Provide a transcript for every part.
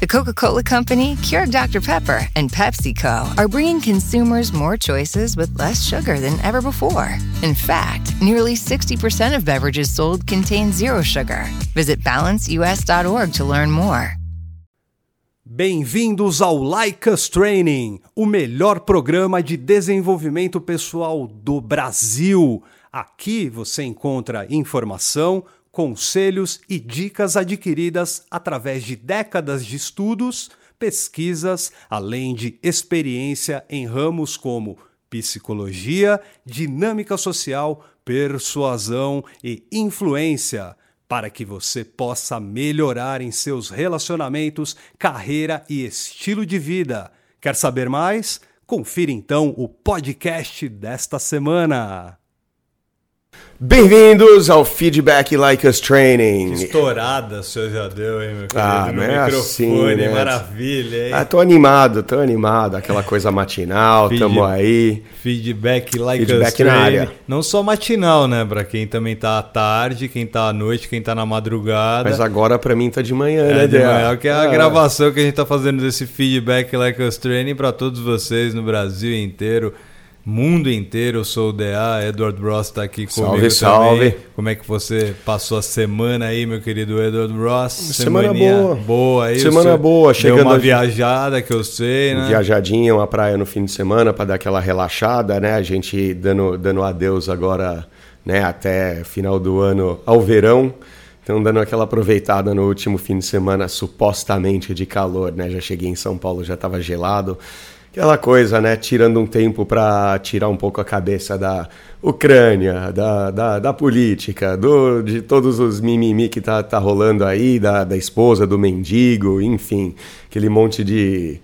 The Coca Cola Company, Keurig Dr. Pepper, and PepsiCo are bringing consumers more choices with less sugar than ever before. In fact, nearly 60% of beverages sold contain zero sugar. Visit balanceus.org to learn more. Bem-vindos ao Like Training, o melhor programa de desenvolvimento pessoal do Brasil. Aqui você encontra informação, conselhos e dicas adquiridas através de décadas de estudos, pesquisas, além de experiência em ramos como psicologia, dinâmica social, persuasão e influência, para que você possa melhorar em seus relacionamentos, carreira e estilo de vida. Quer saber mais? Confira então o podcast desta semana. Bem-vindos ao Feedback Like Us Training. Que estourada o senhor já deu, hein, meu querido? Ah, não é assim, né? maravilha, hein? Ah, tô animado, tô animado. Aquela coisa matinal, Feed, tamo aí. Feedback Like Feedback Us Training. Na área. Não só matinal, né? Pra quem também tá à tarde, quem tá à noite, quem tá na madrugada. Mas agora pra mim tá de manhã, é, né, de manhã, que é a ah. gravação que a gente tá fazendo desse Feedback Like Us Training pra todos vocês no Brasil inteiro mundo inteiro. Eu sou o DA, Edward Ross está aqui comigo salve, Salve, Como é que você passou a semana aí, meu querido Edward Ross? Semana boa. Boa aí. Semana boa. Chegando deu uma a... viajada que eu sei, né? Viajadinha, uma praia no fim de semana para dar aquela relaxada, né? A gente dando, dando adeus agora, né? Até final do ano ao verão. Então, dando aquela aproveitada no último fim de semana, supostamente de calor, né? Já cheguei em São Paulo, já estava gelado. Aquela coisa, né? Tirando um tempo para tirar um pouco a cabeça da Ucrânia, da, da, da, política, do, de todos os mimimi que tá, tá rolando aí, da, da esposa, do mendigo, enfim, aquele monte de,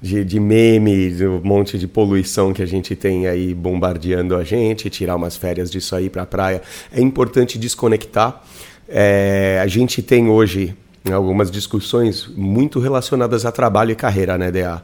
de, de memes, um monte de poluição que a gente tem aí bombardeando a gente, tirar umas férias disso aí para a praia. É importante desconectar. É, a gente tem hoje algumas discussões muito relacionadas a trabalho e carreira, né, DA?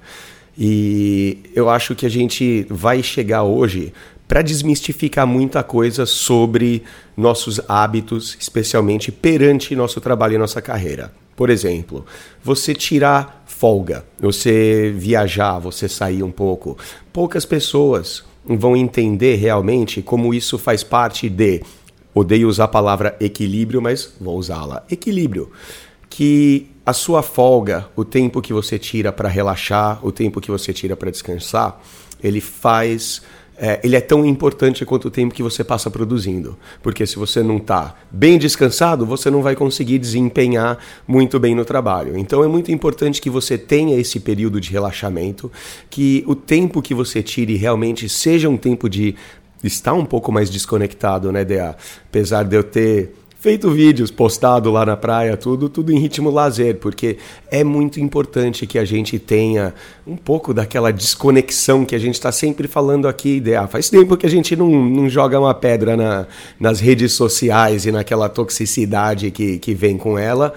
E eu acho que a gente vai chegar hoje para desmistificar muita coisa sobre nossos hábitos, especialmente perante nosso trabalho e nossa carreira. Por exemplo, você tirar folga, você viajar, você sair um pouco. Poucas pessoas vão entender realmente como isso faz parte de. Odeio usar a palavra equilíbrio, mas vou usá-la. Equilíbrio. Que a sua folga, o tempo que você tira para relaxar, o tempo que você tira para descansar, ele faz. É, ele é tão importante quanto o tempo que você passa produzindo. Porque se você não está bem descansado, você não vai conseguir desempenhar muito bem no trabalho. Então é muito importante que você tenha esse período de relaxamento, que o tempo que você tire realmente seja um tempo de estar um pouco mais desconectado, né, DA? Apesar de eu ter feito vídeos, postado lá na praia, tudo, tudo em ritmo lazer, porque é muito importante que a gente tenha um pouco daquela desconexão que a gente está sempre falando aqui, ideia. Faz tempo que a gente não, não joga uma pedra na, nas redes sociais e naquela toxicidade que, que vem com ela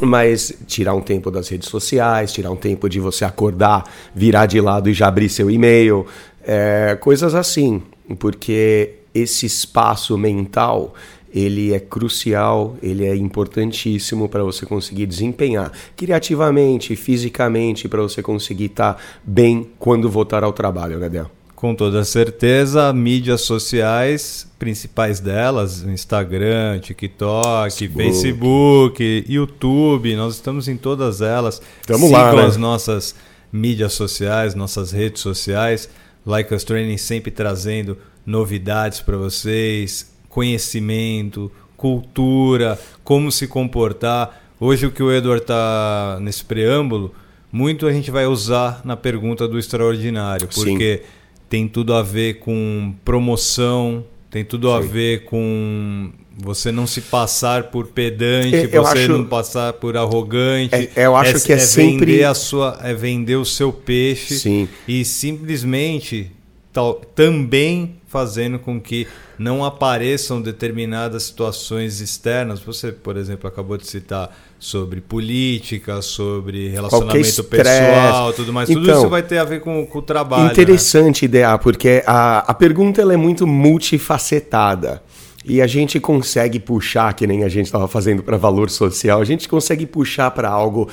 mas tirar um tempo das redes sociais, tirar um tempo de você acordar, virar de lado e já abrir seu e-mail, é, coisas assim, porque esse espaço mental ele é crucial, ele é importantíssimo para você conseguir desempenhar criativamente, fisicamente, para você conseguir estar tá bem quando voltar ao trabalho, Gabriel. Com toda certeza, mídias sociais, principais delas, Instagram, TikTok, Facebook, Facebook YouTube, nós estamos em todas elas. Estamos lá, né? as nossas mídias sociais, nossas redes sociais. Like Us Training sempre trazendo novidades para vocês, conhecimento, cultura, como se comportar. Hoje o que o Edward está nesse preâmbulo, muito a gente vai usar na pergunta do extraordinário, porque Sim. tem tudo a ver com promoção, tem tudo Sim. a ver com você não se passar por pedante, eu você acho, não passar por arrogante. É, eu acho é, que é, é sempre vender a sua, é vender o seu peixe Sim. e simplesmente tal, também fazendo com que não apareçam determinadas situações externas. Você, por exemplo, acabou de citar sobre política, sobre relacionamento pessoal, tudo mais. Então, tudo isso vai ter a ver com, com o trabalho. Né? Interessante, né? ideia, porque a, a pergunta ela é muito multifacetada. E a gente consegue puxar, que nem a gente estava fazendo para valor social, a gente consegue puxar para algo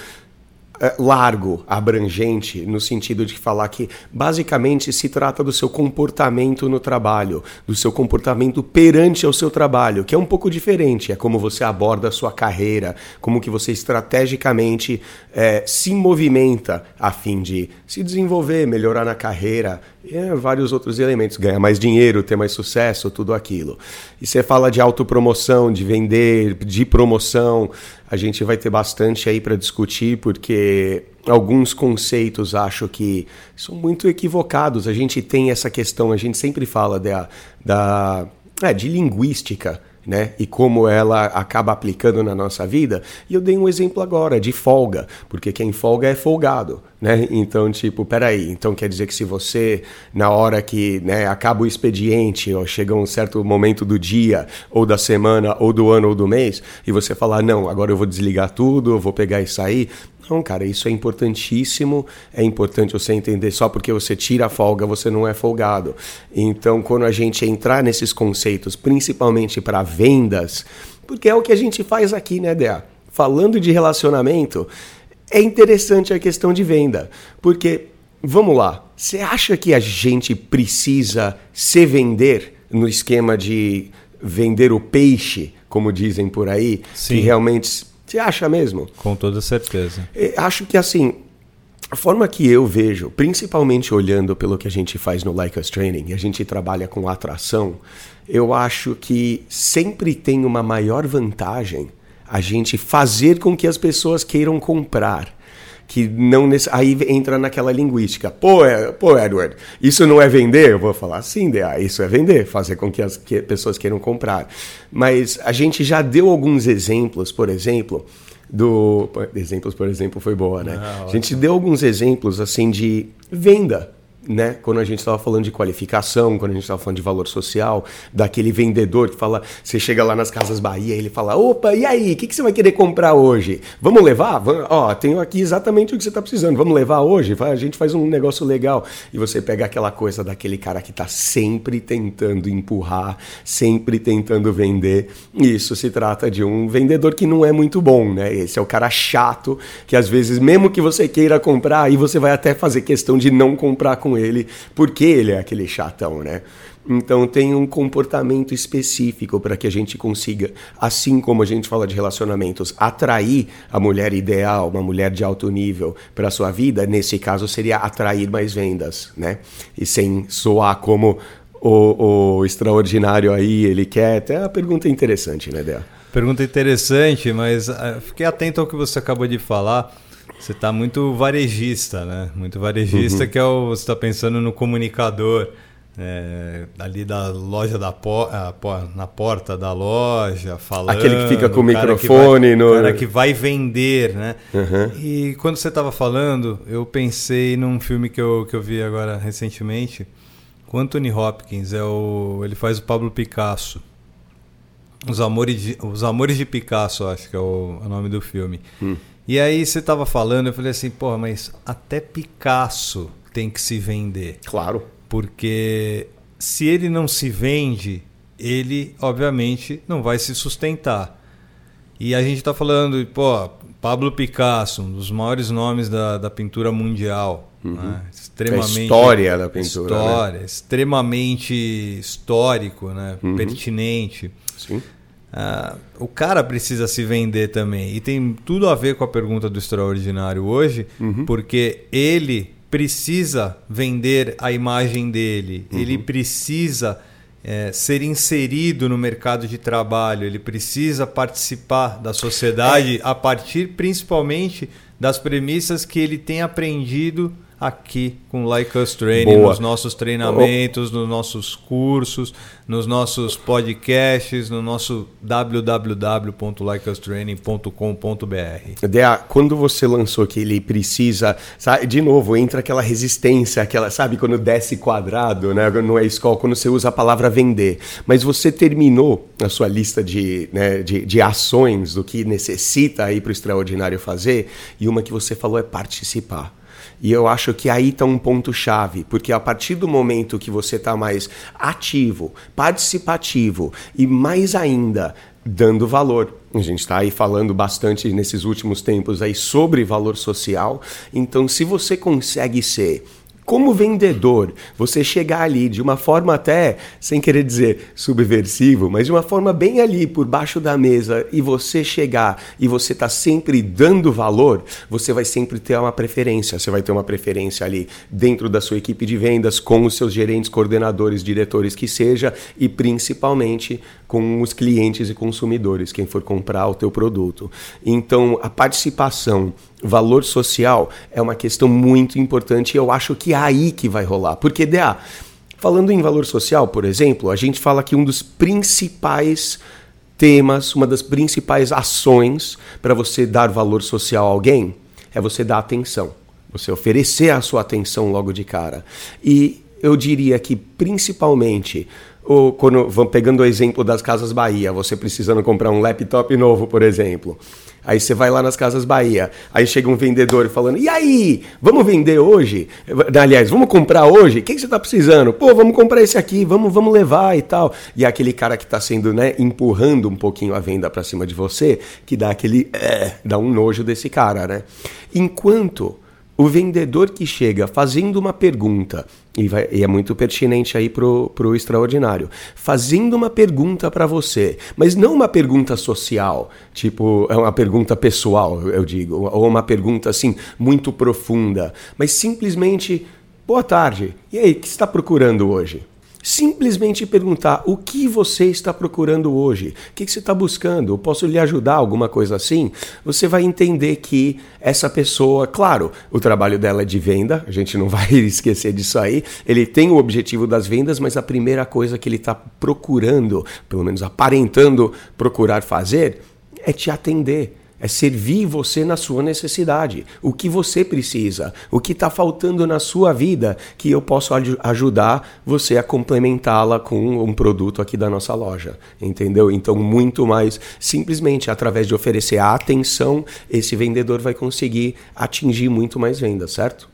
largo, abrangente, no sentido de falar que basicamente se trata do seu comportamento no trabalho, do seu comportamento perante ao seu trabalho, que é um pouco diferente, é como você aborda a sua carreira, como que você estrategicamente é, se movimenta a fim de se desenvolver, melhorar na carreira, e é, vários outros elementos, ganhar mais dinheiro, ter mais sucesso, tudo aquilo. E você fala de autopromoção, de vender, de promoção, a gente vai ter bastante aí para discutir, porque alguns conceitos acho que são muito equivocados. A gente tem essa questão, a gente sempre fala da, da é, de linguística né? E como ela acaba aplicando na nossa vida. E eu dei um exemplo agora de folga, porque quem folga é folgado, né? Então, tipo, peraí, então quer dizer que se você, na hora que né, acaba o expediente, ou chega um certo momento do dia, ou da semana, ou do ano, ou do mês, e você falar, não, agora eu vou desligar tudo, eu vou pegar e sair, não, cara, isso é importantíssimo. É importante você entender só porque você tira a folga, você não é folgado. Então, quando a gente entrar nesses conceitos, principalmente para vendas, porque é o que a gente faz aqui, né, Dea? Falando de relacionamento, é interessante a questão de venda. Porque, vamos lá, você acha que a gente precisa se vender no esquema de vender o peixe, como dizem por aí, Sim. que realmente você acha mesmo? Com toda certeza. Acho que assim, a forma que eu vejo, principalmente olhando pelo que a gente faz no Like Us Training, a gente trabalha com atração, eu acho que sempre tem uma maior vantagem a gente fazer com que as pessoas queiram comprar que não aí entra naquela linguística. Pô, é, pô, Edward, isso não é vender? Eu vou falar sim, isso é vender, fazer com que as que pessoas queiram comprar. Mas a gente já deu alguns exemplos, por exemplo, do exemplos, por exemplo, foi boa, né? Ah, a gente deu alguns exemplos assim de venda né? Quando a gente estava falando de qualificação, quando a gente estava falando de valor social, daquele vendedor que fala, você chega lá nas Casas Bahia, ele fala, opa, e aí, o que, que você vai querer comprar hoje? Vamos levar? Vamos, ó, tenho aqui exatamente o que você está precisando, vamos levar hoje? A gente faz um negócio legal. E você pega aquela coisa daquele cara que está sempre tentando empurrar, sempre tentando vender. Isso se trata de um vendedor que não é muito bom, né? Esse é o cara chato, que às vezes, mesmo que você queira comprar, aí você vai até fazer questão de não comprar com ele, porque ele é aquele chatão, né? Então tem um comportamento específico para que a gente consiga, assim como a gente fala de relacionamentos, atrair a mulher ideal, uma mulher de alto nível para a sua vida, nesse caso seria atrair mais vendas, né? E sem soar como o, o extraordinário aí, ele quer. Até a pergunta é interessante, né, Dea? Pergunta interessante, mas uh, fiquei atento ao que você acabou de falar. Você está muito varejista, né? Muito varejista, uhum. que é o. Você está pensando no comunicador. É, ali da loja da por, na porta da loja, falando. Aquele que fica com o microfone. Que vai, no... cara que vai vender, né? Uhum. E quando você estava falando, eu pensei num filme que eu, que eu vi agora recentemente. Com Anthony Hopkins, é o, ele faz o Pablo Picasso. Os Amores de, Os Amores de Picasso, acho que é o, o nome do filme. Hum. E aí você estava falando, eu falei assim, porra, mas até Picasso tem que se vender. Claro. Porque se ele não se vende, ele obviamente não vai se sustentar. E a gente está falando, pô, Pablo Picasso, um dos maiores nomes da, da pintura mundial. Uhum. Né? Extremamente. A história da pintura. Né? História, né? extremamente histórico, né? Uhum. pertinente. Sim. Uh, o cara precisa se vender também. E tem tudo a ver com a pergunta do extraordinário hoje, uhum. porque ele precisa vender a imagem dele, uhum. ele precisa é, ser inserido no mercado de trabalho, ele precisa participar da sociedade é. a partir principalmente das premissas que ele tem aprendido aqui com Like Us Training, Boa. nos nossos treinamentos, nos nossos cursos, nos nossos podcasts, no nosso www.likeustraining.com.br. Dea, quando você lançou que ele precisa, sabe, de novo, entra aquela resistência, aquela, sabe, quando desce quadrado, né, no é escola, quando você usa a palavra vender, mas você terminou a sua lista de, né, de, de ações do que necessita aí para o extraordinário fazer, e uma que você falou é participar. E eu acho que aí está um ponto-chave, porque a partir do momento que você está mais ativo, participativo e mais ainda dando valor. A gente está aí falando bastante nesses últimos tempos aí sobre valor social. Então, se você consegue ser como vendedor, você chegar ali de uma forma até, sem querer dizer subversivo, mas de uma forma bem ali por baixo da mesa e você chegar e você tá sempre dando valor, você vai sempre ter uma preferência. Você vai ter uma preferência ali dentro da sua equipe de vendas, com os seus gerentes, coordenadores, diretores que seja e principalmente com os clientes e consumidores, quem for comprar o teu produto. Então, a participação valor social é uma questão muito importante e eu acho que é aí que vai rolar. Porque, DA, falando em valor social, por exemplo, a gente fala que um dos principais temas, uma das principais ações para você dar valor social a alguém é você dar atenção. Você oferecer a sua atenção logo de cara. E eu diria que principalmente ou quando vamos pegando o exemplo das Casas Bahia, você precisando comprar um laptop novo, por exemplo. Aí você vai lá nas Casas Bahia, aí chega um vendedor falando: "E aí, vamos vender hoje? Aliás, vamos comprar hoje? O que, que você está precisando? Pô, vamos comprar esse aqui, vamos, vamos levar e tal". E é aquele cara que está sendo, né, empurrando um pouquinho a venda para cima de você, que dá aquele, é, dá um nojo desse cara, né? Enquanto o vendedor que chega fazendo uma pergunta, e, vai, e é muito pertinente aí pro, pro extraordinário, fazendo uma pergunta para você, mas não uma pergunta social, tipo, é uma pergunta pessoal, eu digo, ou uma pergunta assim, muito profunda, mas simplesmente, boa tarde, e aí, o que está procurando hoje? Simplesmente perguntar o que você está procurando hoje, o que você está buscando, posso lhe ajudar, alguma coisa assim. Você vai entender que essa pessoa, claro, o trabalho dela é de venda, a gente não vai esquecer disso aí. Ele tem o objetivo das vendas, mas a primeira coisa que ele está procurando, pelo menos aparentando procurar fazer, é te atender é servir você na sua necessidade. O que você precisa, o que está faltando na sua vida, que eu posso ajudar você a complementá-la com um produto aqui da nossa loja. Entendeu? Então, muito mais simplesmente através de oferecer a atenção, esse vendedor vai conseguir atingir muito mais vendas, certo?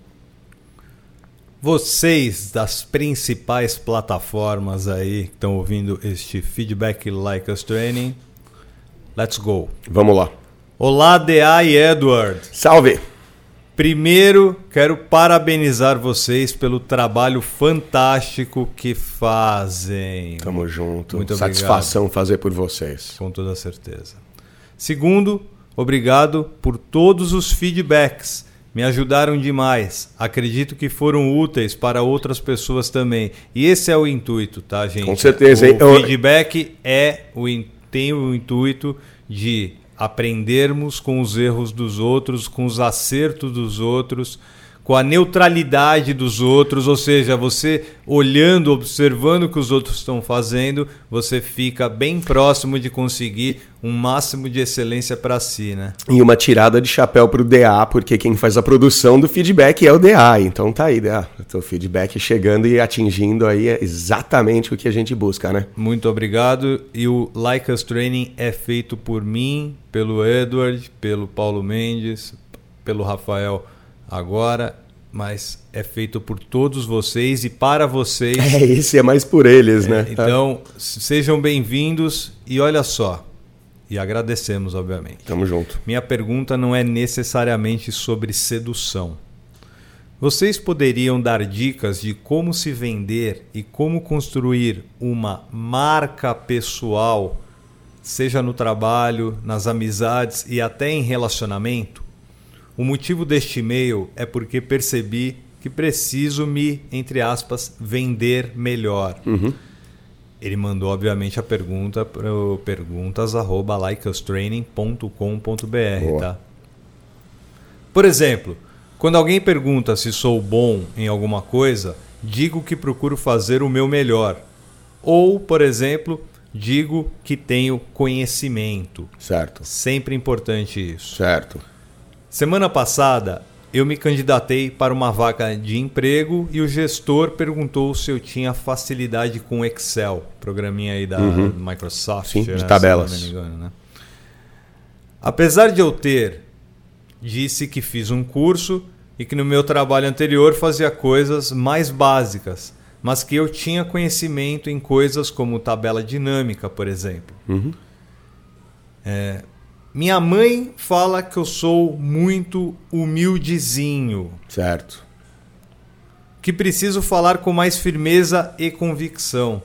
Vocês das principais plataformas aí que estão ouvindo este feedback like us training, let's go. Vamos lá. Olá, DA e Edward. Salve! Primeiro, quero parabenizar vocês pelo trabalho fantástico que fazem. Tamo junto. Muito Satisfação obrigado. fazer por vocês. Com toda certeza. Segundo, obrigado por todos os feedbacks. Me ajudaram demais. Acredito que foram úteis para outras pessoas também. E esse é o intuito, tá, gente? Com certeza. O feedback é o, tem o intuito de aprendermos com os erros dos outros, com os acertos dos outros, com a neutralidade dos outros, ou seja, você olhando, observando o que os outros estão fazendo, você fica bem próximo de conseguir um máximo de excelência para si, né? E uma tirada de chapéu para o DA, porque quem faz a produção do feedback é o DA. Então tá aí, DA. O feedback chegando e atingindo aí é exatamente o que a gente busca, né? Muito obrigado. E o Like Us Training é feito por mim, pelo Edward, pelo Paulo Mendes, pelo Rafael agora, mas é feito por todos vocês e para vocês. É, esse é mais por eles, é, né? Então, sejam bem-vindos e olha só. E agradecemos, obviamente. Tamo junto. Minha pergunta não é necessariamente sobre sedução. Vocês poderiam dar dicas de como se vender e como construir uma marca pessoal, seja no trabalho, nas amizades e até em relacionamento? O motivo deste e-mail é porque percebi que preciso me, entre aspas, vender melhor. Uhum. Ele mandou, obviamente, a pergunta para perguntas@likeustraining.com.br, tá? Por exemplo, quando alguém pergunta se sou bom em alguma coisa, digo que procuro fazer o meu melhor. Ou, por exemplo, digo que tenho conhecimento. Certo. Sempre importante isso. Certo. Semana passada, eu me candidatei para uma vaga de emprego e o gestor perguntou se eu tinha facilidade com Excel, programinha aí da uhum. Microsoft. Sim, de né, tabelas. Engano, né? Apesar de eu ter, disse que fiz um curso e que no meu trabalho anterior fazia coisas mais básicas, mas que eu tinha conhecimento em coisas como tabela dinâmica, por exemplo. Uhum. É, minha mãe fala que eu sou muito humildezinho. Certo. Que preciso falar com mais firmeza e convicção.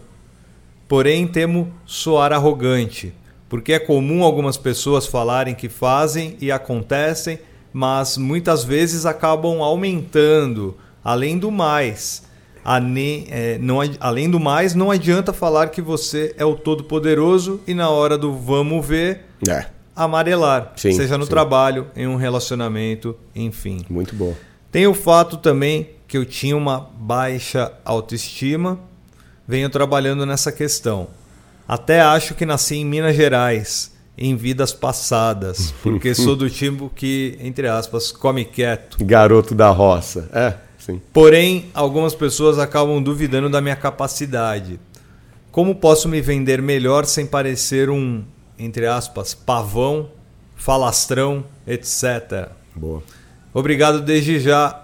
Porém, temo soar arrogante, porque é comum algumas pessoas falarem que fazem e acontecem, mas muitas vezes acabam aumentando, além do mais. Ne, é, não, além do mais, não adianta falar que você é o todo-poderoso e na hora do vamos ver, É. amarelar. Sim, seja no sim. trabalho, em um relacionamento, enfim. Muito bom. Tem o fato também que eu tinha uma baixa autoestima, venho trabalhando nessa questão. Até acho que nasci em Minas Gerais, em vidas passadas, porque sou do tipo que, entre aspas, come quieto. Garoto da roça. É, sim. Porém, algumas pessoas acabam duvidando da minha capacidade. Como posso me vender melhor sem parecer um, entre aspas, pavão, falastrão, etc. Boa. Obrigado desde já.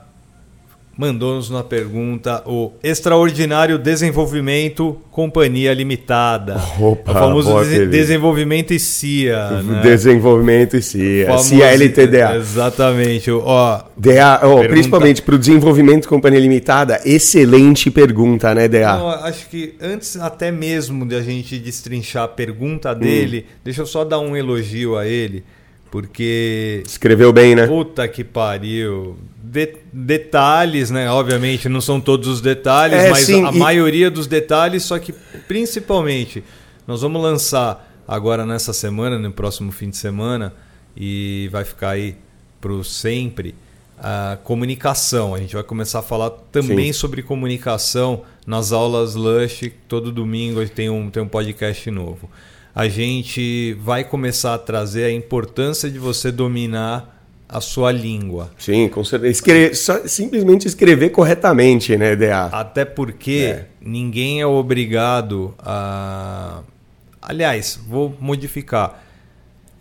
Mandou-nos uma pergunta o Extraordinário Desenvolvimento Companhia Limitada. Opa, o famoso des- desenvolvimento e CIA. Né? Desenvolvimento e CIA. Famoso- CIA LTDA. Exatamente. Ó, DA, oh, Pergunta- principalmente para o desenvolvimento companhia limitada, excelente pergunta, né, DA? Não, acho que antes até mesmo de a gente destrinchar a pergunta dele, deixa eu só dar um elogio a ele, porque Escreveu bem, né? puta que pariu. De- detalhes, né? Obviamente não são todos os detalhes, É, mas sim, a e- maioria dos detalhes, só que principalmente nós vamos lançar agora nessa semana, no próximo fim de semana, e vai ficar aí pro sempre a comunicação. A gente vai começar a falar também Sim. sobre comunicação nas aulas Lush. Todo domingo tem um, tem um podcast novo. A gente vai começar a trazer a importância de você dominar a sua língua. Sim, com certeza. Escre- simplesmente escrever corretamente, né, DA? Até porque É. ninguém é obrigado a. Aliás, vou modificar.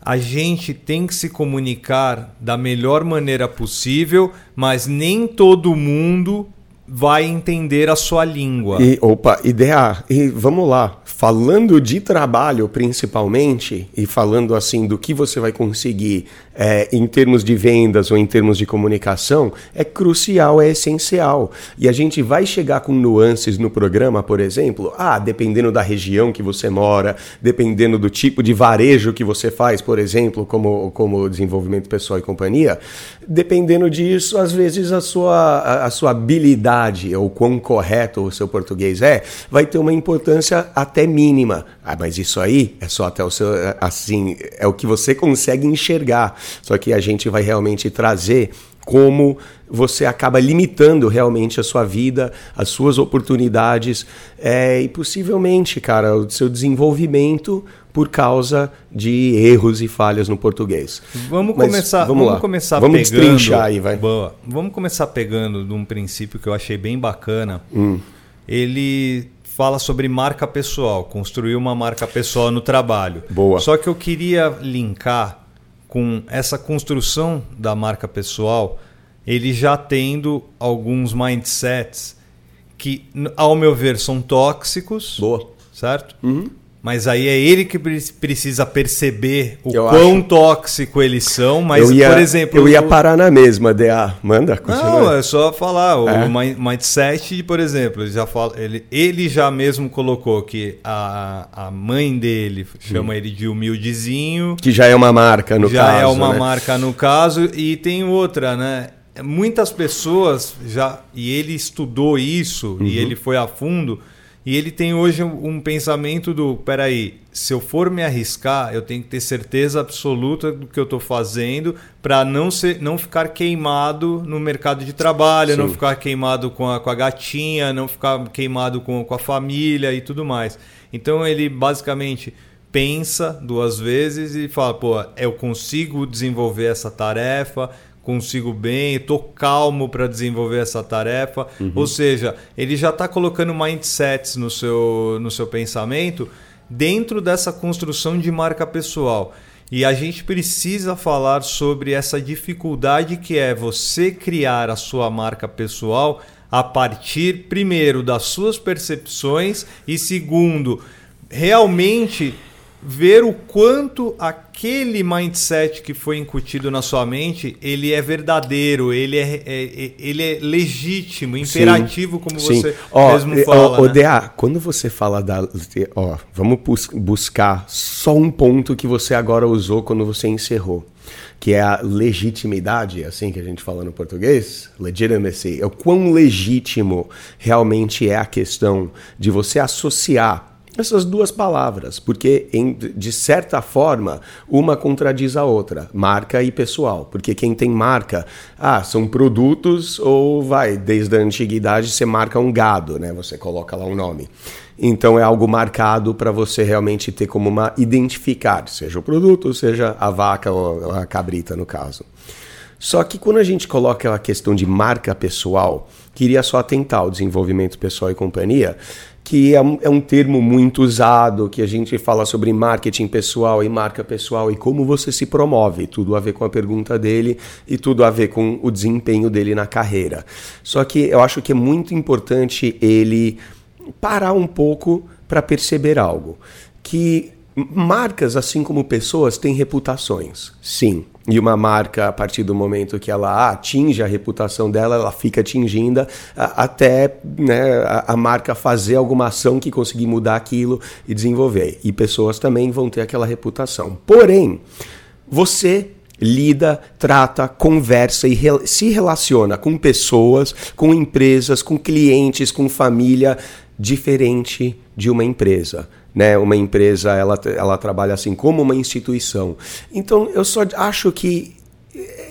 A gente tem que se comunicar da melhor maneira possível, mas nem todo mundo vai entender a sua língua. E, opa, ideia. E vamos lá. Falando de trabalho, principalmente, e falando assim do que você vai conseguir é, em termos de vendas ou em termos de comunicação, é crucial, é essencial. E a gente vai chegar com nuances no programa, por exemplo. Ah, dependendo da região que você mora, dependendo do tipo de varejo que você faz, por exemplo, como, como desenvolvimento pessoal e companhia, dependendo disso, às vezes a sua, a, a sua habilidade ou quão correto o seu português é, vai ter uma importância até mínima. Ah, mas isso aí é só até o seu, assim, é o que você consegue enxergar. Só que a gente vai realmente trazer como você acaba limitando realmente a sua vida, as suas oportunidades é, e possivelmente, cara, o seu desenvolvimento por causa de erros e falhas no português. Vamos Mas começar, vamos vamos, começar Vamos pegando. destrinchar aí, vai. Boa. Vamos começar pegando de um princípio que eu achei bem bacana. Hum. Ele fala sobre marca pessoal, construir uma marca pessoal no trabalho. Boa. Só que eu queria linkar com essa construção da marca pessoal, ele já tendo alguns mindsets que, ao meu ver, são tóxicos Boa. certo? Mas aí é ele que pre- precisa perceber o Eu quão acho- tóxico eles são. Mas, ia, por exemplo. eu ia o- parar na mesma, DA. Manda, continua. Não, é só falar. O É? mi- mindset, por exemplo, ele já, fala, ele, ele já mesmo colocou que a, a mãe dele chama ele de humildezinho. Que já é uma marca, no já caso. é uma né? marca no caso. E tem outra, né? Muitas pessoas já. E ele estudou isso Uhum. e ele foi a fundo. E ele tem hoje um, pensamento do: peraí, se eu for me arriscar, eu tenho que ter certeza absoluta do que eu estou fazendo para não, ser, não ficar queimado no mercado de trabalho, não Sim. ficar queimado com a, com a gatinha, não ficar queimado com, com a família e tudo mais. Então ele basicamente pensa duas vezes e fala: pô, eu consigo desenvolver essa tarefa, consigo bem, estou calmo para desenvolver essa tarefa. Ou seja, ele já está colocando mindsets no seu, no seu pensamento dentro dessa construção de marca pessoal. E a gente precisa falar sobre essa dificuldade que é você criar a sua marca pessoal a partir, primeiro, das suas percepções e, segundo, realmente ver o quanto aquele mindset que foi incutido na sua mente, ele é verdadeiro, ele é, é, é ele é legítimo, imperativo, Sim. como Sim. você ó, mesmo fala. Ó, né? DA, quando você fala da... Ó, vamos buscar só um ponto que você agora usou quando você encerrou que é a legitimidade, assim que a gente fala no português, legitimacy, é o quão legítimo realmente é a questão de você associar essas duas palavras, porque em, de certa forma uma contradiz a outra, marca e pessoal, porque quem tem marca, ah, são produtos ou vai, desde a antiguidade você marca um gado, né? Você coloca lá um nome. Então é algo marcado para você realmente ter como uma identificar, seja o produto, seja a vaca ou a cabrita no caso. Só que quando a gente coloca a questão de marca pessoal, queria só atentar ao desenvolvimento pessoal e companhia, que é um, é um, termo muito usado, que a gente fala sobre marketing pessoal e marca pessoal e como você se promove. Tudo a ver com a pergunta dele e tudo a ver com o desempenho dele na carreira. Só que eu acho que é muito importante ele parar um pouco para perceber algo. Que marcas, assim como pessoas, têm reputações. Sim. E uma marca, a partir do momento que ela atinge a reputação dela, ela fica atingindo até né, a, marca fazer alguma ação que conseguir mudar aquilo e desenvolver. E pessoas também vão ter aquela reputação. Porém, você lida, trata, conversa e re se relaciona com pessoas, com empresas, com clientes, com família, diferente de uma empresa né? Uma empresa ela, ela trabalha assim como uma instituição. Então eu só acho que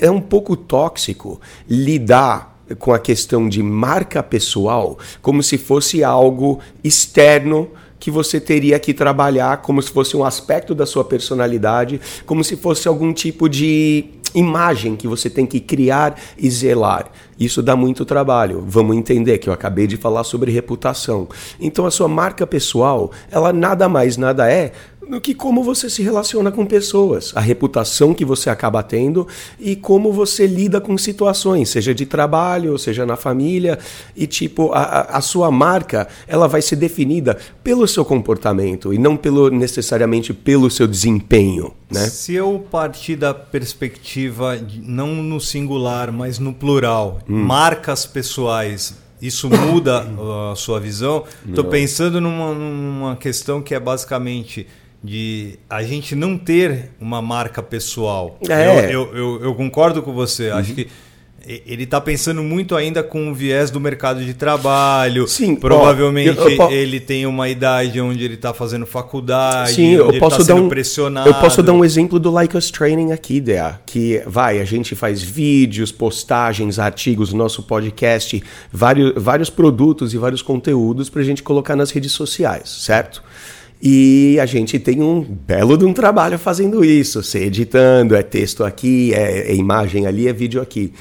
é um pouco tóxico lidar com a questão de marca pessoal como se fosse algo externo que você teria que trabalhar como se fosse um aspecto da sua personalidade, como se fosse algum tipo de imagem que você tem que criar e zelar. Isso dá muito trabalho. Vamos entender que eu acabei de falar sobre reputação. Então a sua marca pessoal, ela nada mais nada é do que como você se relaciona com pessoas, a reputação que você acaba tendo e como você lida com situações, seja de trabalho, seja na família, e tipo, a, a sua marca, ela vai ser definida pelo seu comportamento e não pelo necessariamente pelo seu desempenho, né? Se eu partir da perspectiva não no singular, mas no plural, hum. marcas pessoais, isso muda a sua visão? Estou pensando numa, numa questão que é basicamente de a gente não ter uma marca pessoal. É. Eu, eu, eu, eu concordo com você. Uhum. Acho que ele está pensando muito ainda com o viés do mercado de trabalho. Sim, provavelmente ó, eu, eu, ele tem uma idade onde ele está fazendo faculdade. Sim, eu posso tá dar um pressionado. Eu posso dar um exemplo do Like Us Training aqui, Dea, que vai, a gente faz vídeos, postagens, artigos, nosso podcast, vários, vários produtos e vários conteúdos para a gente colocar nas redes sociais, certo? E a gente tem um belo de um trabalho fazendo isso, se editando, é texto aqui, é, é imagem ali, é vídeo aqui.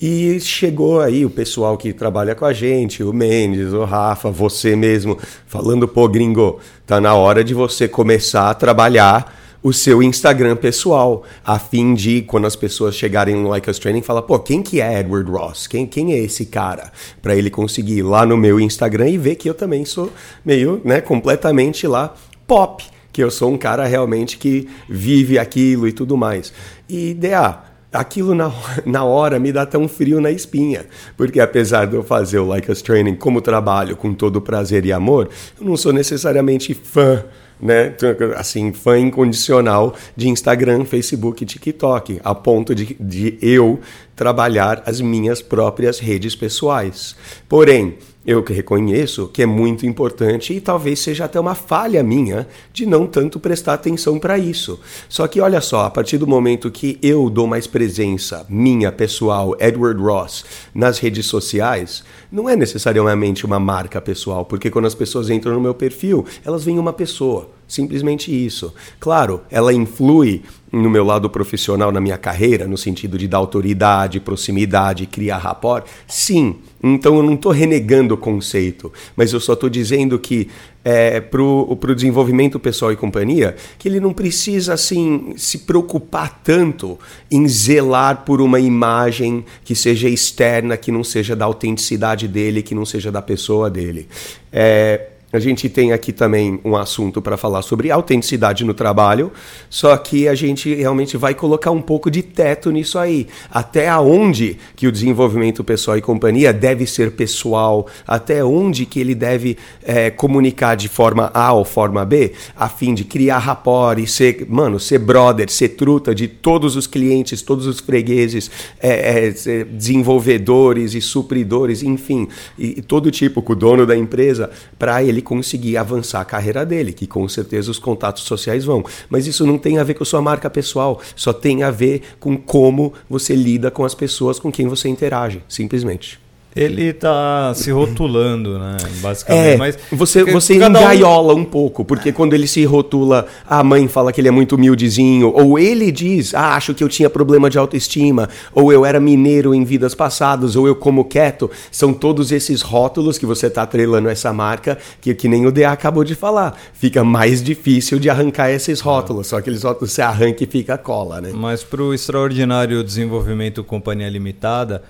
E chegou aí o pessoal que trabalha com a gente, o Mendes, o Rafa, você mesmo, falando, pô, gringo, tá na hora de você começar a trabalhar o seu Instagram pessoal, a fim de, quando as pessoas chegarem no Like Us Training, falar, pô, quem que é Edward Ross? Quem, quem é esse cara? Para ele conseguir ir lá no meu Instagram e ver que eu também sou meio, né, completamente lá pop, que eu sou um cara realmente que vive aquilo e tudo mais. E, DA, aquilo na, na hora me dá tão frio na espinha, porque apesar de eu fazer o Like Us Training como trabalho com todo prazer e amor, eu não sou necessariamente fã né, assim, fã incondicional de Instagram, Facebook e TikTok, a ponto de, de eu trabalhar as minhas próprias redes pessoais. Porém, eu que reconheço que é muito importante e talvez seja até uma falha minha de não tanto prestar atenção para isso. Só que olha só, a partir do momento que eu dou mais presença minha pessoal, Edward Ross, nas redes sociais, não é necessariamente uma marca pessoal, porque quando as pessoas entram no meu perfil, elas veem uma pessoa. Simplesmente isso. Claro, ela influi no meu lado profissional, na minha carreira, no sentido de dar autoridade, proximidade, criar rapport? Sim. Então eu não estou renegando o conceito, mas eu só estou dizendo que é, para o desenvolvimento pessoal e companhia, que ele não precisa assim se preocupar tanto em zelar por uma imagem que seja externa, que não seja da autenticidade dele, que não seja da pessoa dele. É, A gente tem aqui também um assunto para falar sobre autenticidade no trabalho, só que a gente realmente vai colocar um pouco de teto nisso aí. Até onde que o desenvolvimento pessoal e companhia deve ser pessoal, até onde que ele deve é, comunicar de forma A ou forma B, a fim de criar rapport e ser, mano, ser brother, ser truta de todos os clientes, todos os fregueses, é, é, desenvolvedores e supridores, enfim, e, e todo tipo, com o dono da empresa, para ele conseguir avançar a carreira dele, que com certeza os contatos sociais vão. Mas isso não tem a ver com a sua marca pessoal, só tem a ver com como você lida com as pessoas com quem você interage, simplesmente. Ele está se rotulando, né? Basicamente. É, Mas você, você engaiola um... um... pouco, porque quando ele se rotula, a mãe fala que ele é muito humildezinho, ou ele diz, ah, acho que eu tinha problema de autoestima, ou eu era mineiro em vidas passadas, ou eu como quieto. São todos esses rótulos que você está atrelando essa marca, que, que nem o DA acabou de falar. Fica mais difícil de arrancar esses rótulos, é. só aqueles rótulos você arranca e fica cola, né? Mas para o extraordinário desenvolvimento Companhia Limitada.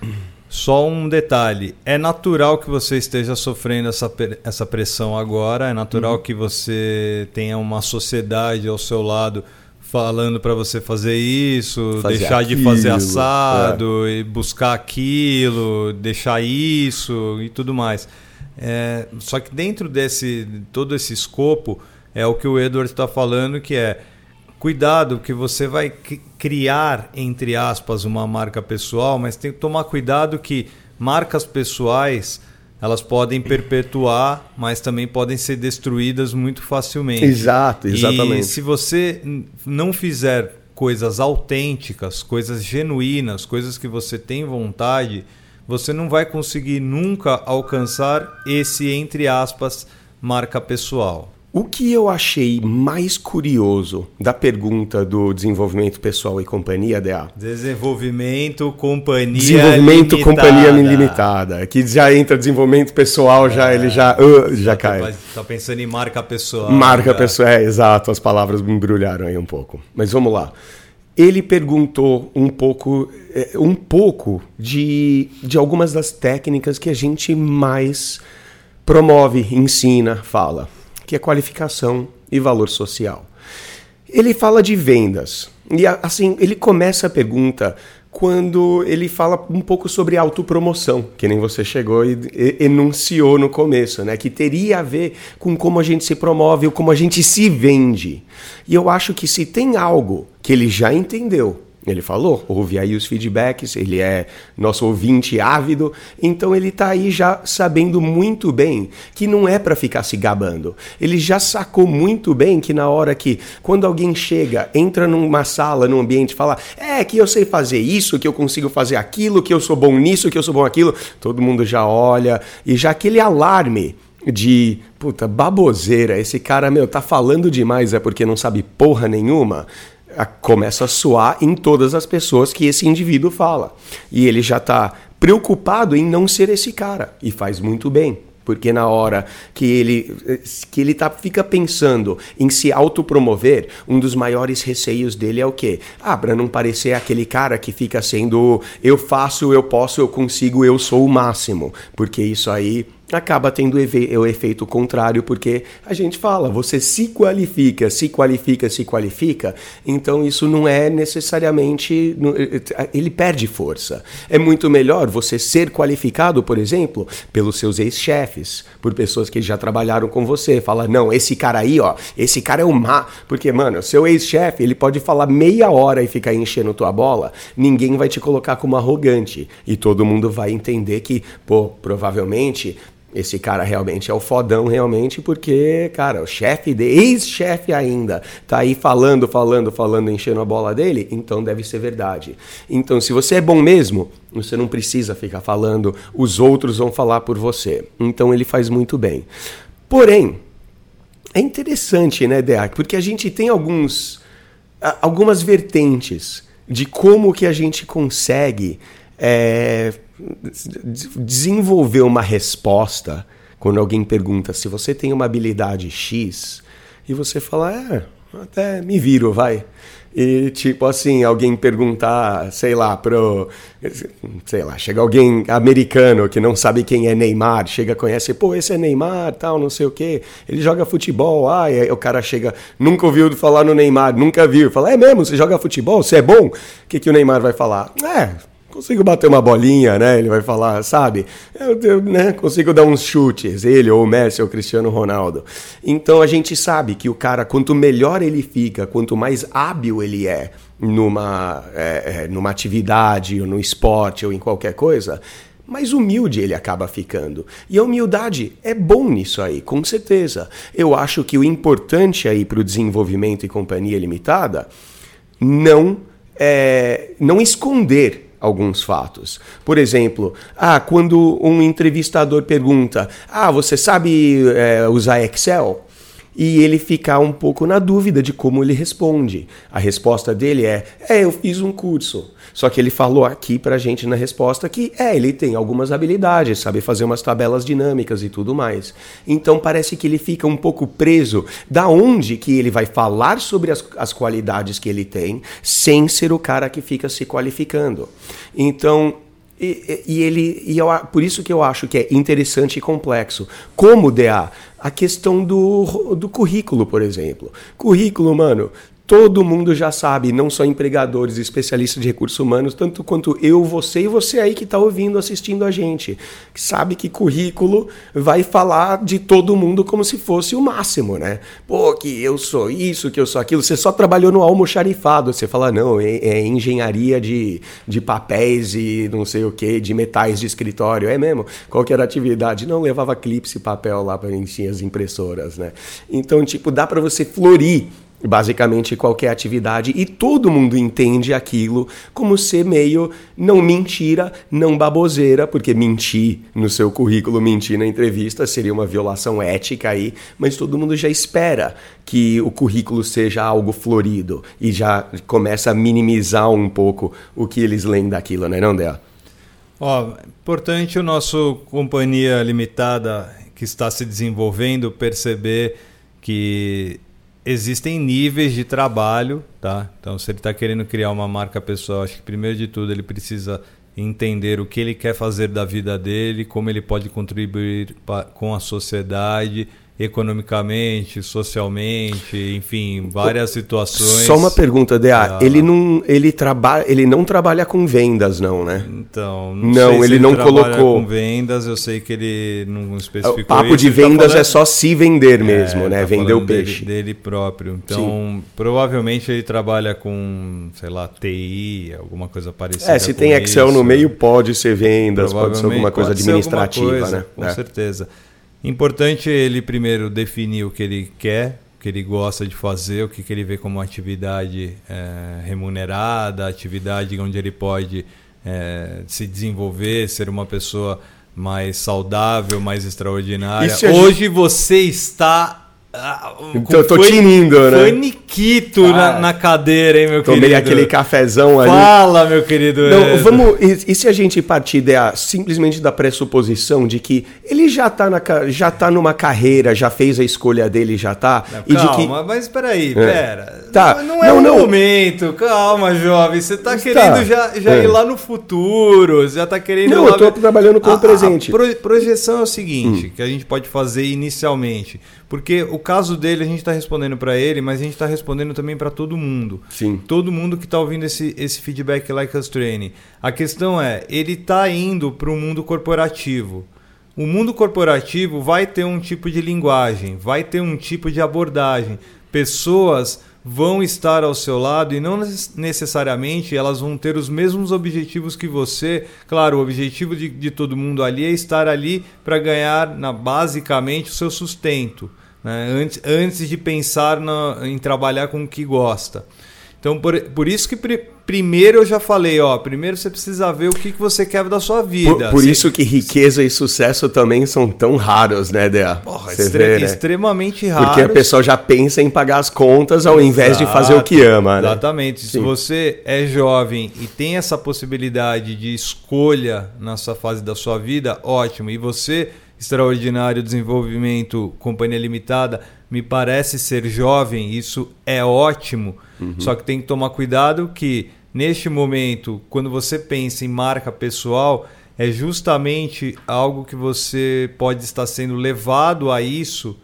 Só um detalhe: é natural que você esteja sofrendo essa, essa pressão agora, é natural uhum. que você tenha uma sociedade ao seu lado falando para você fazer isso, fazer deixar aquilo, de fazer assado, é. e buscar aquilo, deixar isso e tudo mais. É, só que dentro desse todo esse escopo é o que o Edward está falando, que é cuidado que você vai criar, entre aspas, uma marca pessoal, mas tem que tomar cuidado que marcas pessoais elas podem perpetuar, mas também podem ser destruídas muito facilmente. Exato, exatamente. E se você não fizer coisas autênticas, coisas genuínas, coisas que você tem vontade, você não vai conseguir nunca alcançar esse, entre aspas, marca pessoal. O que eu achei mais curioso da pergunta do desenvolvimento pessoal e companhia, DA? Desenvolvimento, companhia Desenvolvimento, limitada. companhia limitada. Que já entra desenvolvimento pessoal, já é, ele já, uh, já tá, cai. Tá pensando em marca pessoal. Marca pessoal, é, exato. As palavras me embrulharam aí um pouco. Mas vamos lá. Ele perguntou um pouco, é, um pouco de, de algumas das técnicas que a gente mais promove, ensina, fala que é qualificação e valor social. Ele fala de vendas. E assim, ele começa a pergunta quando ele fala um pouco sobre autopromoção, que nem você chegou e enunciou no começo, né? Que teria a ver com como a gente se promove ou como a gente se vende. E eu acho que se tem algo que ele já entendeu ele falou, ouve aí os feedbacks, ele é nosso ouvinte ávido, então ele está aí já sabendo muito bem que não é para ficar se gabando. Ele já sacou muito bem que na hora que, quando alguém chega, entra numa sala, num ambiente, fala, é que eu sei fazer isso, que eu consigo fazer aquilo, que eu sou bom nisso, que eu sou bom aquilo, todo mundo já olha e já aquele alarme de puta baboseira, esse cara meu tá falando demais é porque não sabe porra nenhuma começa a soar em todas as pessoas que esse indivíduo fala. E ele já está preocupado em não ser esse cara. E faz muito bem. Porque na hora que ele, que ele tá, fica pensando em se autopromover, um dos maiores receios dele é o quê? Ah, para não parecer aquele cara que fica sendo eu faço, eu posso, eu consigo, eu sou o máximo. Porque isso aí acaba tendo o efeito contrário, porque a gente fala, você se qualifica, se qualifica, se qualifica, então isso não é necessariamente. Eh, eh, ele perde força. É muito melhor você ser qualificado, por exemplo, pelos seus ex-chefes, por pessoas que já trabalharam com você. Fala, não, esse cara aí, ó, esse cara é o má. Porque, mano, seu ex-chefe, ele pode falar meia hora e ficar enchendo tua bola, ninguém vai te colocar como arrogante. E todo mundo vai entender que, pô, provavelmente esse cara realmente é o fodão, realmente, porque, cara, o chefe, de, ex-chefe ainda, tá aí falando, falando, falando, enchendo a bola dele, então deve ser verdade. Então, se você é bom mesmo, você não precisa ficar falando, os outros vão falar por você. Então, ele faz muito bem. Porém, é interessante, né, Deac? Porque a gente tem alguns, algumas vertentes de como que a gente consegue é, desenvolver uma resposta quando alguém pergunta se você tem uma habilidade X e você fala, é, até me viro, vai. E tipo assim, alguém perguntar, sei lá, pro. Sei lá, chega alguém americano que não sabe quem é Neymar, chega, conhece, pô, esse é Neymar, tal, não sei o quê. Ele joga futebol, ah, e o cara chega, nunca ouviu falar no Neymar, nunca viu. Fala, é mesmo, você joga futebol? Você é bom? O que, que o Neymar vai falar? É, consigo bater uma bolinha, né? Ele vai falar, sabe? Eu, eu né? consigo dar uns chutes, ele ou o Messi ou o Cristiano Ronaldo. Então a gente sabe que o cara, quanto melhor ele fica, quanto mais hábil ele é numa, é, é numa atividade, ou no esporte, ou em qualquer coisa, mais humilde ele acaba ficando. E a humildade é bom nisso aí, com certeza. Eu acho que o importante aí para o desenvolvimento e companhia limitada não é, não esconder alguns fatos. Por exemplo, ah, quando um entrevistador pergunta: Ah, você sabe é, usar Excel? e ele ficar um pouco na dúvida de como ele responde. A resposta dele é: É, eu fiz um curso. Só que ele falou aqui pra gente na resposta que é, ele tem algumas habilidades, sabe fazer umas tabelas dinâmicas e tudo mais. Então parece que ele fica um pouco preso da onde que ele vai falar sobre as, as qualidades que ele tem, sem ser o cara que fica se qualificando. Então, e, e, ele e eu, por isso que eu acho que é interessante e complexo. Como DA, a questão do, do currículo, por exemplo. Currículo, mano, Todo mundo já sabe, não só empregadores, especialistas de recursos humanos, tanto quanto eu, você e você aí que está ouvindo, assistindo a gente, que sabe que currículo vai falar de todo mundo como se fosse o máximo, né? Pô, que eu sou isso, que eu sou aquilo. Você só trabalhou no almoxarifado, você fala, não, é, é engenharia de, de papéis e não sei o que, de metais de escritório. É mesmo? Qual que era a atividade? Não, levava clips e papel lá para encher as impressoras, né? Então, tipo, dá para você florir basicamente qualquer atividade e todo mundo entende aquilo como ser meio não mentira, não baboseira, porque mentir no seu currículo, mentir na entrevista seria uma violação ética aí, mas todo mundo já espera que o currículo seja algo florido e já começa a minimizar um pouco o que eles leem daquilo, né, não, Dea? Ó, importante o nosso companhia limitada que está se desenvolvendo perceber que existem níveis de trabalho, tá? Então, se ele está querendo criar uma marca pessoal, acho que primeiro de tudo ele precisa entender o que ele quer fazer da vida dele, como ele pode contribuir com a sociedade economicamente, socialmente, enfim, várias situações. Só uma pergunta, DA, ele não ele trabalha, ele não trabalha com vendas não, né? Então, não, não ele, ele, não colocou com vendas, eu sei que ele não especificou. O papo isso, de tá vendas tá falando... é só se vender é, mesmo, é, né? Tá Vender o peixe dele, dele próprio. Então, Sim. provavelmente ele trabalha com, sei lá, TI, alguma coisa parecida. É, se tem Excel isso. no meio pode ser vendas, pode ser alguma coisa administrativa, coisa, né? Com é. certeza. Importante ele primeiro definir o que ele quer, o que ele gosta de fazer, o que, que ele vê como atividade é, remunerada, atividade onde ele pode é, se desenvolver, ser uma pessoa mais saudável, mais extraordinária. Hoje gente... você está ah, então, eu tô foi, tinindo, né? Foi Niquito ah, na, na, cadeira, hein, meu tomei querido? Tomei aquele cafezão ali. Fala, meu querido. Não, vamos, e, e, se a gente partir da, simplesmente da pressuposição de que ele já tá, na, já tá numa carreira, já fez a escolha dele, já tá. Não, e calma, de que... mas peraí, é. pera. Tá. Não, não é não, o não. momento, calma, jovem. Você tá querendo tá. já, já é. ir lá no futuro, já tá querendo... Não, eu tô trabalhando com a, o presente. A projeção é o seguinte, hum. que a gente pode fazer inicialmente porque o caso dele, a gente está respondendo para ele, mas a gente está respondendo também para todo mundo. Sim. Todo mundo que está ouvindo esse, esse feedback like us training. A questão é, ele está indo para o mundo corporativo. O mundo corporativo vai ter um tipo de linguagem, vai ter um tipo de abordagem. Pessoas vão estar ao seu lado e não necessariamente elas vão ter os mesmos objetivos que você. Claro, o objetivo de, de todo mundo ali é estar ali para ganhar na, basicamente o seu sustento, né? antes, antes de pensar na, em trabalhar com o que gosta. Então, por, por isso que primeiro eu já falei, ó, primeiro você precisa ver o que, que você quer da sua vida. Por, por isso que riqueza e sucesso também são tão raros, né, Dea? Porra, extre vê, né? extremamente raros. Porque a pessoa já pensa em pagar as contas ao Exato, invés de fazer o que ama, né? Exatamente. Sim. Se você é jovem e tem essa possibilidade de escolha nessa fase da sua vida, ótimo. E você, extraordinário desenvolvimento, companhia limitada, me parece ser jovem, isso é ótimo. Uhum. Só que tem que tomar cuidado que neste momento, quando você pensa em marca pessoal, é justamente algo que você pode estar sendo levado a isso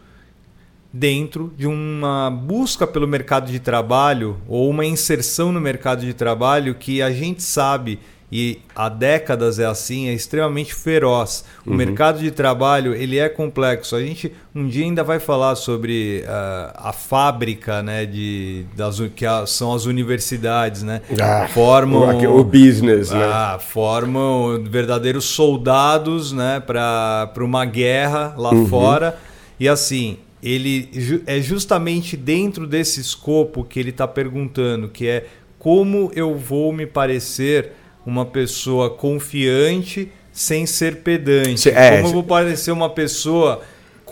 dentro de uma busca pelo mercado de trabalho ou uma inserção no mercado de trabalho que a gente sabe e há décadas é assim, é extremamente feroz. O uhum. mercado de trabalho ele é complexo. A gente um dia ainda vai falar sobre uh, a fábrica, né, de das que são as universidades, né, ah, formam o, o business, né? ah, né? formam verdadeiros soldados, né, para para uma guerra lá uhum. fora. E assim, ele é justamente dentro desse escopo que ele está perguntando, que é como eu vou me parecer uma pessoa confiante sem ser pedante. É, Como eu vou parecer uma pessoa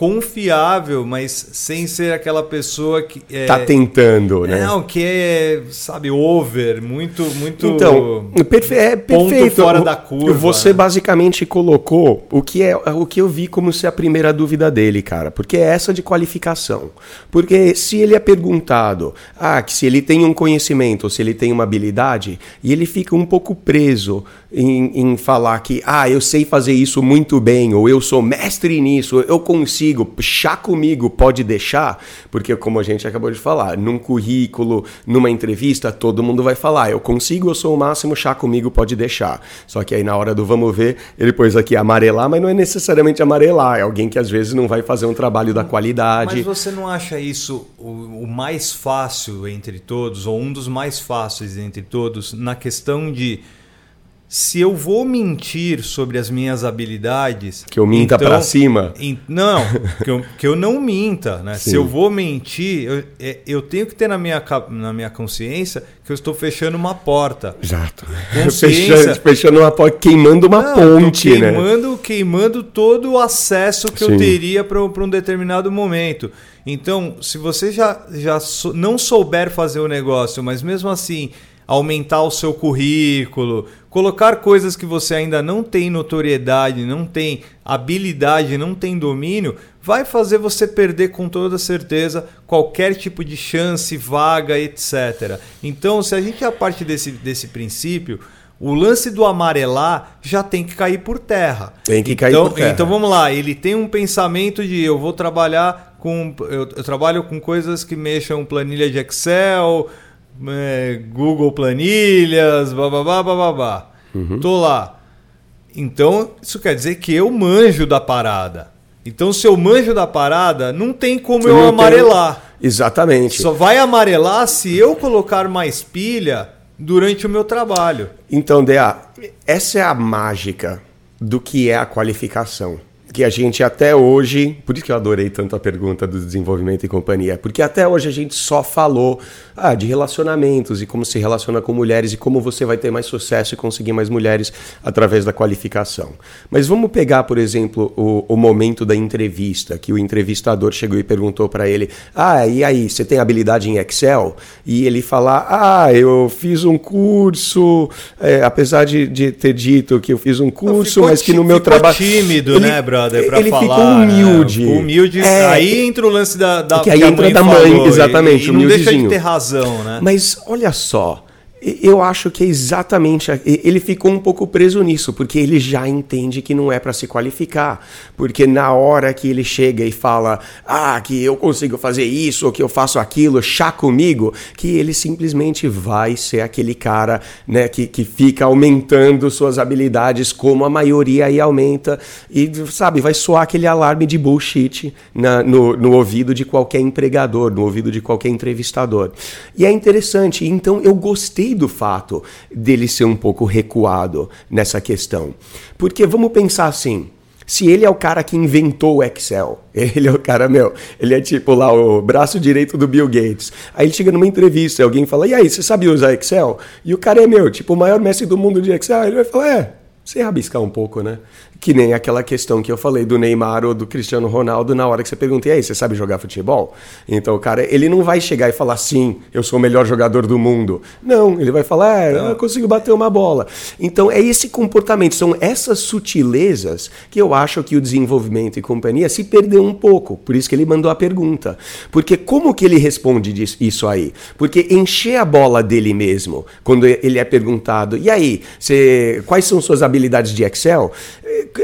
confiável, mas sem ser aquela pessoa que é, tá tentando, né? Não, que é, sabe, over, muito muito Então, perfe é perfeito. fora da curva. Você né? basicamente colocou o que é o que eu vi como ser a primeira dúvida dele, cara, porque é essa de qualificação. Porque se ele é perguntado, ah, que se ele tem um conhecimento, ou se ele tem uma habilidade, e ele fica um pouco preso em, em falar que, ah, eu sei fazer isso muito bem, ou eu sou mestre nisso, eu consigo chá comigo, pode deixar, porque como a gente acabou de falar, num currículo, numa entrevista, todo mundo vai falar, eu consigo, eu sou o máximo, chá comigo, pode deixar. Só que aí na hora do vamos ver, ele pôs aqui amarelar, mas não é necessariamente amarelar, é alguém que às vezes não vai fazer um trabalho da qualidade. Mas você não acha isso o, o mais fácil entre todos, ou um dos mais fáceis entre todos, na questão de se eu vou mentir sobre as minhas habilidades. Que eu minta então, para cima? Em, não, que eu, que eu não minta. Né? Se eu vou mentir, eu, é, eu tenho que ter na minha, na minha consciência que eu estou fechando uma porta. Exato. Fechando, fechando uma porta, queimando uma não, ponte. Né? Queimando, né? queimando todo o acesso que Sim. eu teria para um determinado momento. Então, se você já, já não souber fazer o negócio, mas mesmo assim aumentar o seu currículo, colocar coisas que você ainda não tem notoriedade, não tem habilidade, não tem domínio, vai fazer você perder com toda certeza qualquer tipo de chance, vaga, etc. Então, se a gente a parte desse, desse princípio, o lance do amarelar já tem que cair por terra. Tem que cair então, por terra. Então vamos lá, ele tem um pensamento de eu vou trabalhar com. Eu, eu trabalho com coisas que mexam planilha de Excel, é, Google Planilhas, bababá, bababá. Uhum. Tô lá. Então, isso quer dizer que eu manjo da parada. Então, se eu manjo da parada, não tem como Você eu amarelar. Exatamente. Só vai amarelar se eu colocar mais pilha durante o meu trabalho. Então, Dea, essa é a mágica do que é a qualificação que a gente até hoje, por isso que eu adorei tanto a pergunta do desenvolvimento e companhia, porque até hoje a gente só falou ah, de relacionamentos e como se relaciona com mulheres e como você vai ter mais sucesso e conseguir mais mulheres através da qualificação. Mas vamos pegar, por exemplo, o, o momento da entrevista, que o entrevistador chegou e perguntou para ele: Ah, e aí, você tem habilidade em Excel? E ele falar: Ah, eu fiz um curso, é, apesar de, de, ter dito que eu fiz um curso, mas que no meu trabalho. tímido, ele, né, brother? Brother, pra ele falar. Ele ficou humilde. Né? Humilde. É, aí entra o lance da. da que aí entra da mãe, falou, exatamente. E, e não deixa de ter razão, né? Mas olha só. Eu acho que é exatamente. Ele ficou um pouco preso nisso, porque ele já entende que não é para se qualificar. Porque na hora que ele chega e fala, ah, que eu consigo fazer isso, ou que eu faço aquilo, chá comigo, que ele simplesmente vai ser aquele cara né, que, que fica aumentando suas habilidades, como a maioria aí aumenta, e, sabe, vai soar aquele alarme de bullshit na, no, no ouvido de qualquer empregador, no ouvido de qualquer entrevistador. E é interessante, então eu gostei do fato dele ser um pouco recuado nessa questão. Porque vamos pensar assim, se ele é o cara que inventou o Excel, ele é o cara, meu, ele é tipo lá o braço direito do Bill Gates. Aí chega numa entrevista alguém fala, e aí, você sabe usar Excel? E o cara é, meu, tipo, o maior mestre do mundo de Excel. Ele vai falar, é, você rabiscar um pouco, né? Que nem aquela questão que eu falei do Neymar ou do Cristiano Ronaldo na hora que você pergunta, e aí, você sabe jogar futebol? Então o cara, ele não vai chegar e falar, sim, eu sou o melhor jogador do mundo. Não, ele vai falar, é, eu consigo bater uma bola. Então é esse comportamento, são essas sutilezas que eu acho que o desenvolvimento e companhia se perdeu um pouco. Por isso que ele mandou a pergunta. Porque como que ele responde isso aí? Porque encher a bola dele mesmo, quando ele é perguntado, e aí, você, quais são suas habilidades de Excel?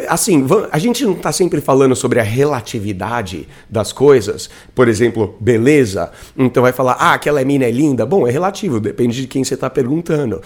assim, a gente não está sempre falando sobre a relatividade das coisas. Por exemplo, beleza. Então vai falar, ah, aquela mina é linda. Bom, é relativo, depende de quem você está perguntando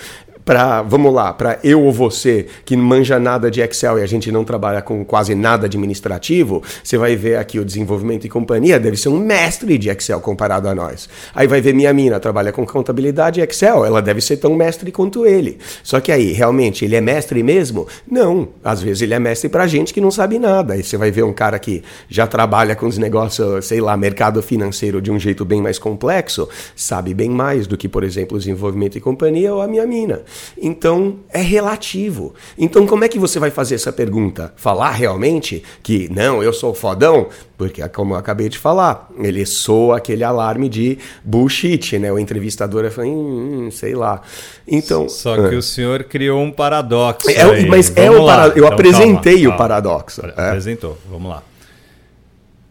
para, vamos lá, para eu ou você que não manja nada de Excel e a gente não trabalha com quase nada administrativo, você vai ver aqui o desenvolvimento e companhia deve ser um mestre de Excel comparado a nós. Aí vai ver minha mina, trabalha com contabilidade e Excel, ela deve ser tão mestre quanto ele. Só que aí, realmente, ele é mestre mesmo? Não. Às vezes ele é mestre para gente que não sabe nada. Aí você vai ver um cara que já trabalha com os negócios, sei lá, mercado financeiro de um jeito bem mais complexo, sabe bem mais do que, por exemplo, desenvolvimento e companhia ou a minha mina. Então é relativo. Então como é que você vai fazer essa pergunta? Falar realmente que não, eu sou fodão? Porque, como eu acabei de falar, ele soa aquele alarme de bullshit, né? O entrevistador fala, hum, hum, sei lá. Então. Só que é. o senhor criou um paradoxo. É, mas é o paradoxo. Eu então, apresentei calma, calma. o paradoxo. É. Apresentou. Vamos lá.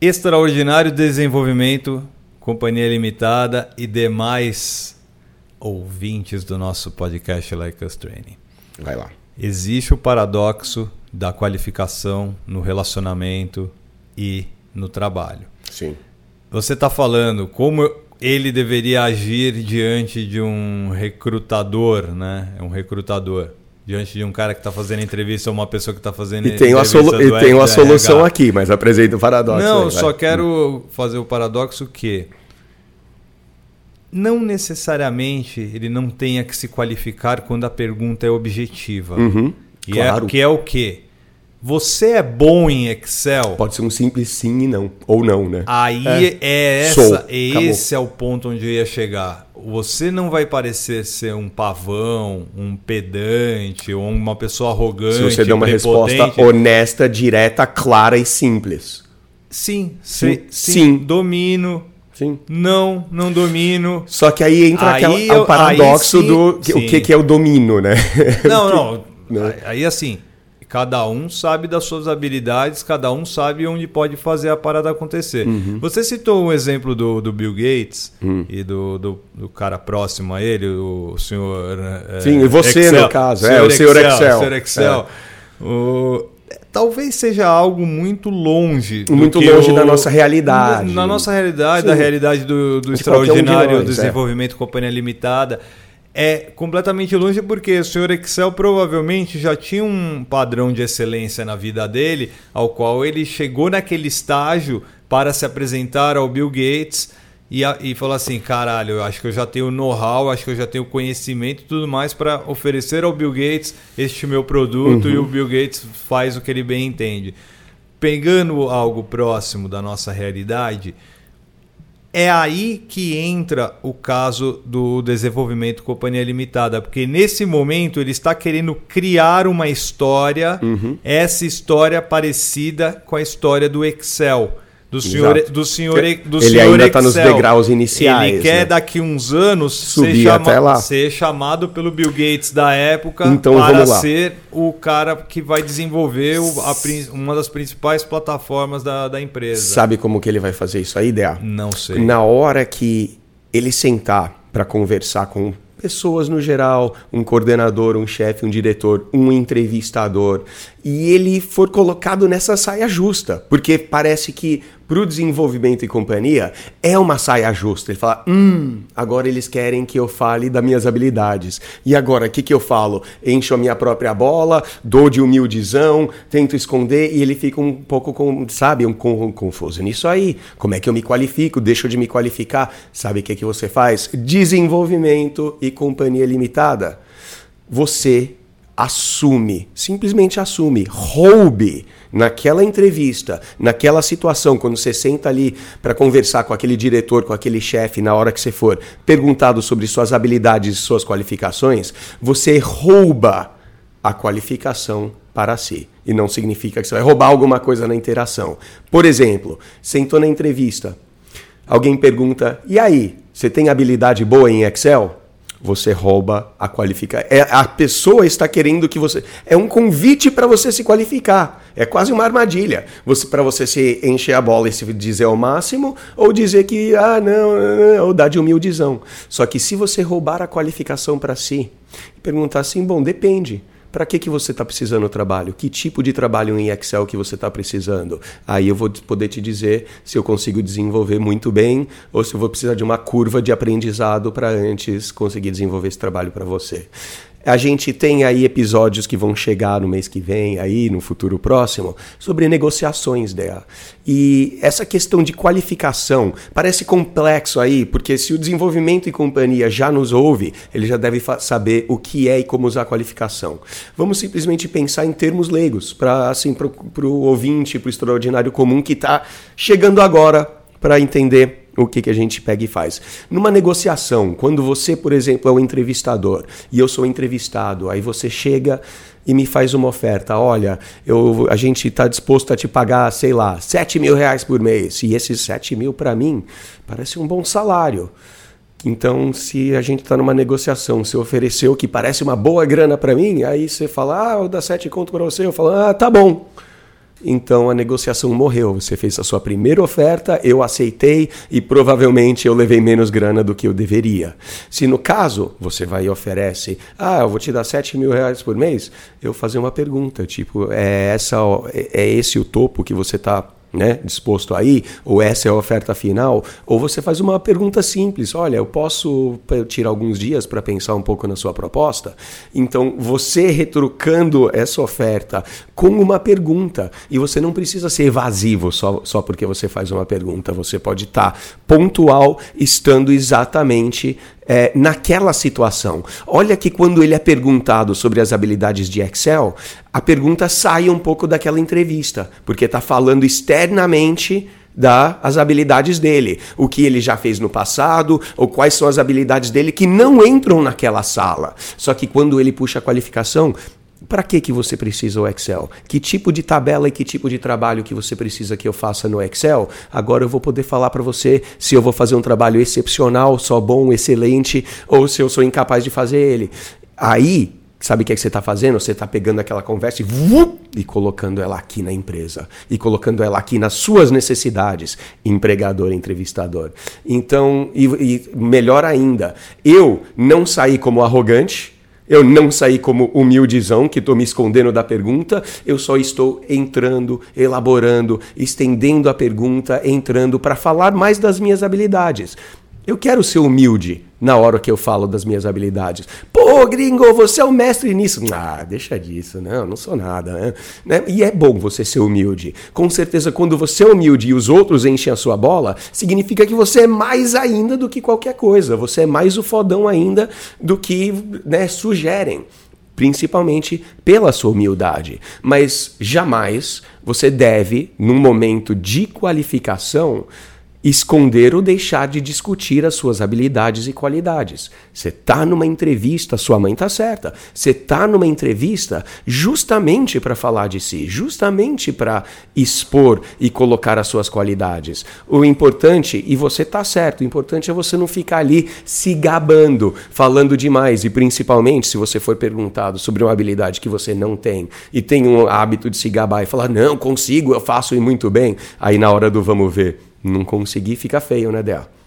Extraordinário desenvolvimento, companhia limitada e demais ouvintes do nosso podcast Like Us Training. Vai lá. Existe o paradoxo da qualificação no relacionamento e no trabalho. Sim. Você está falando como ele deveria agir diante de um recrutador, né? É um recrutador. Diante de um cara que está fazendo entrevista ou uma pessoa que está fazendo e tem entrevista. Solu e tem uma solução aqui, mas apresenta o paradoxo. Não, aí, só quero fazer o paradoxo que não necessariamente ele não tenha que se qualificar quando a pergunta é objetiva. Uhum, que, claro. é, que é o quê? Você é bom em Excel? Pode ser um simples sim e não, ou não, né? Aí é, é essa, Sou. esse é o ponto onde eu ia chegar. Você não vai parecer ser um pavão, um pedante ou uma pessoa arrogante. Se você der uma resposta honesta, direta, clara e simples. Sim, sim, sim, sim. domino, Sim. Não, não domino. Só que aí entra aí aquela, eu, o paradoxo sim, do que, o que, que é o domínio, né? Não, não. Né? Aí assim, cada um sabe das suas habilidades, cada um sabe onde pode fazer a parada acontecer. Uhum. Você citou um exemplo do, do Bill Gates uhum. e do, do, do, cara próximo a ele, o senhor. É, Sim, e você Excel, no caso, é, o senhor Excel. Excel. Senhor Excel. É. O, talvez seja algo muito longe. Muito longe da nossa realidade. Na nossa realidade, Sim. da realidade do, do extraordinário um nós, desenvolvimento é. companhia limitada. É completamente longe porque o senhor Excel provavelmente já tinha um padrão de excelência na vida dele, ao qual ele chegou naquele estágio para se apresentar ao Bill Gates e, a, e falou assim: caralho, eu acho que eu já tenho know-how, acho que eu já tenho conhecimento e tudo mais para oferecer ao Bill Gates este meu produto uhum. e o Bill Gates faz o que ele bem entende. Pegando algo próximo da nossa realidade, é aí que entra o caso do desenvolvimento companhia limitada, porque nesse momento ele está querendo criar uma história, uhum. essa história parecida com a história do Excel do senhor, do senhor, do ele senhor ainda está nos degraus iniciais. Ele quer né? daqui uns anos Subir ser, chama, até lá. ser chamado pelo Bill Gates da época então, para ser o cara que vai desenvolver o, a, uma das principais plataformas da, da empresa. Sabe como que ele vai fazer isso aí, Dea? Não sei. Na hora que ele sentar para conversar com pessoas no geral, um coordenador, um chefe, um diretor, um entrevistador, e ele for colocado nessa saia justa, porque parece que para o desenvolvimento e companhia é uma saia justa. Ele fala: hum, agora eles querem que eu fale das minhas habilidades. E agora, o que, que eu falo? Encho a minha própria bola, dou de humildizão, tento esconder e ele fica um pouco, com, sabe, um, um, confuso nisso aí. Como é que eu me qualifico? Deixo de me qualificar? Sabe o que, que você faz? Desenvolvimento e companhia limitada. Você assume, simplesmente assume, roube naquela entrevista, naquela situação, quando você senta ali para conversar com aquele diretor, com aquele chefe, na hora que você for perguntado sobre suas habilidades e suas qualificações, você rouba a qualificação para si. E não significa que você vai roubar alguma coisa na interação. Por exemplo, sentou na entrevista, alguém pergunta: e aí, você tem habilidade boa em Excel? Você rouba a qualificação. É, a pessoa está querendo que você. É um convite para você se qualificar. É quase uma armadilha. Você, para você se encher a bola e se dizer ao máximo, ou dizer que, ah, não, não, não ou dar de humildizão. Só que se você roubar a qualificação para si perguntar assim, bom, depende. Para que, que você está precisando do trabalho? Que tipo de trabalho em Excel que você está precisando? Aí eu vou poder te dizer se eu consigo desenvolver muito bem ou se eu vou precisar de uma curva de aprendizado para antes conseguir desenvolver esse trabalho para você. A gente tem aí episódios que vão chegar no mês que vem, aí no futuro próximo, sobre negociações dela. E essa questão de qualificação parece complexo aí, porque se o desenvolvimento e companhia já nos ouve, ele já deve saber o que é e como usar a qualificação. Vamos simplesmente pensar em termos leigos, para assim, o ouvinte, para o extraordinário comum que está chegando agora para entender o que, que a gente pega e faz. Numa negociação, quando você, por exemplo, é o entrevistador e eu sou entrevistado, aí você chega e me faz uma oferta. Olha, eu, a gente está disposto a te pagar, sei lá, 7 mil reais por mês. E esses 7 mil, para mim, parece um bom salário. Então, se a gente está numa negociação, você ofereceu que parece uma boa grana para mim, aí você fala, ah, vou dar 7 conto para você. Eu falo, ah, tá bom então a negociação morreu. Você fez a sua primeira oferta, eu aceitei e provavelmente eu levei menos grana do que eu deveria. Se no caso você vai e oferece, ah, eu vou te dar 7 mil reais por mês, eu fazer uma pergunta, tipo, é, essa, é esse o topo que você está né, disposto aí, ou essa é a oferta final, ou você faz uma pergunta simples: olha, eu posso tirar alguns dias para pensar um pouco na sua proposta? Então, você retrucando essa oferta com uma pergunta, e você não precisa ser evasivo só, só porque você faz uma pergunta, você pode estar tá pontual, estando exatamente é, naquela situação. Olha que quando ele é perguntado sobre as habilidades de Excel, a pergunta sai um pouco daquela entrevista, porque está falando externamente das habilidades dele, o que ele já fez no passado, ou quais são as habilidades dele que não entram naquela sala. Só que quando ele puxa a qualificação, para que, que você precisa o Excel? Que tipo de tabela e que tipo de trabalho que você precisa que eu faça no Excel? Agora eu vou poder falar para você se eu vou fazer um trabalho excepcional, só bom, excelente, ou se eu sou incapaz de fazer ele. Aí, sabe o que, é que você está fazendo? Você está pegando aquela conversa e, e colocando ela aqui na empresa. E colocando ela aqui nas suas necessidades, empregador, entrevistador. Então, e, e melhor ainda, eu não saí como arrogante eu não saí como humildizão, que estou me escondendo da pergunta, eu só estou entrando, elaborando, estendendo a pergunta, entrando para falar mais das minhas habilidades. Eu quero ser humilde na hora que eu falo das minhas habilidades. Pô, gringo, você é o mestre nisso. Ah, deixa disso, não, não sou nada. Né? né? E é bom você ser humilde. Com certeza, quando você é humilde e os outros enchem a sua bola, significa que você é mais ainda do que qualquer coisa. Você é mais o fodão ainda do que né, sugerem principalmente pela sua humildade. Mas jamais você deve, num momento de qualificação, esconder ou deixar de discutir as suas habilidades e qualidades. Você está numa entrevista, sua mãe está certa. Você está numa entrevista justamente para falar de si, justamente para expor e colocar as suas qualidades. O importante, e você está certo, o importante é você não ficar ali se gabando, falando demais e principalmente se você for perguntado sobre uma habilidade que você não tem e tem um hábito de se gabar e falar: "Não, consigo, eu faço e muito bem". Aí na hora do vamos ver, não conseguir, fica feio, né, Del?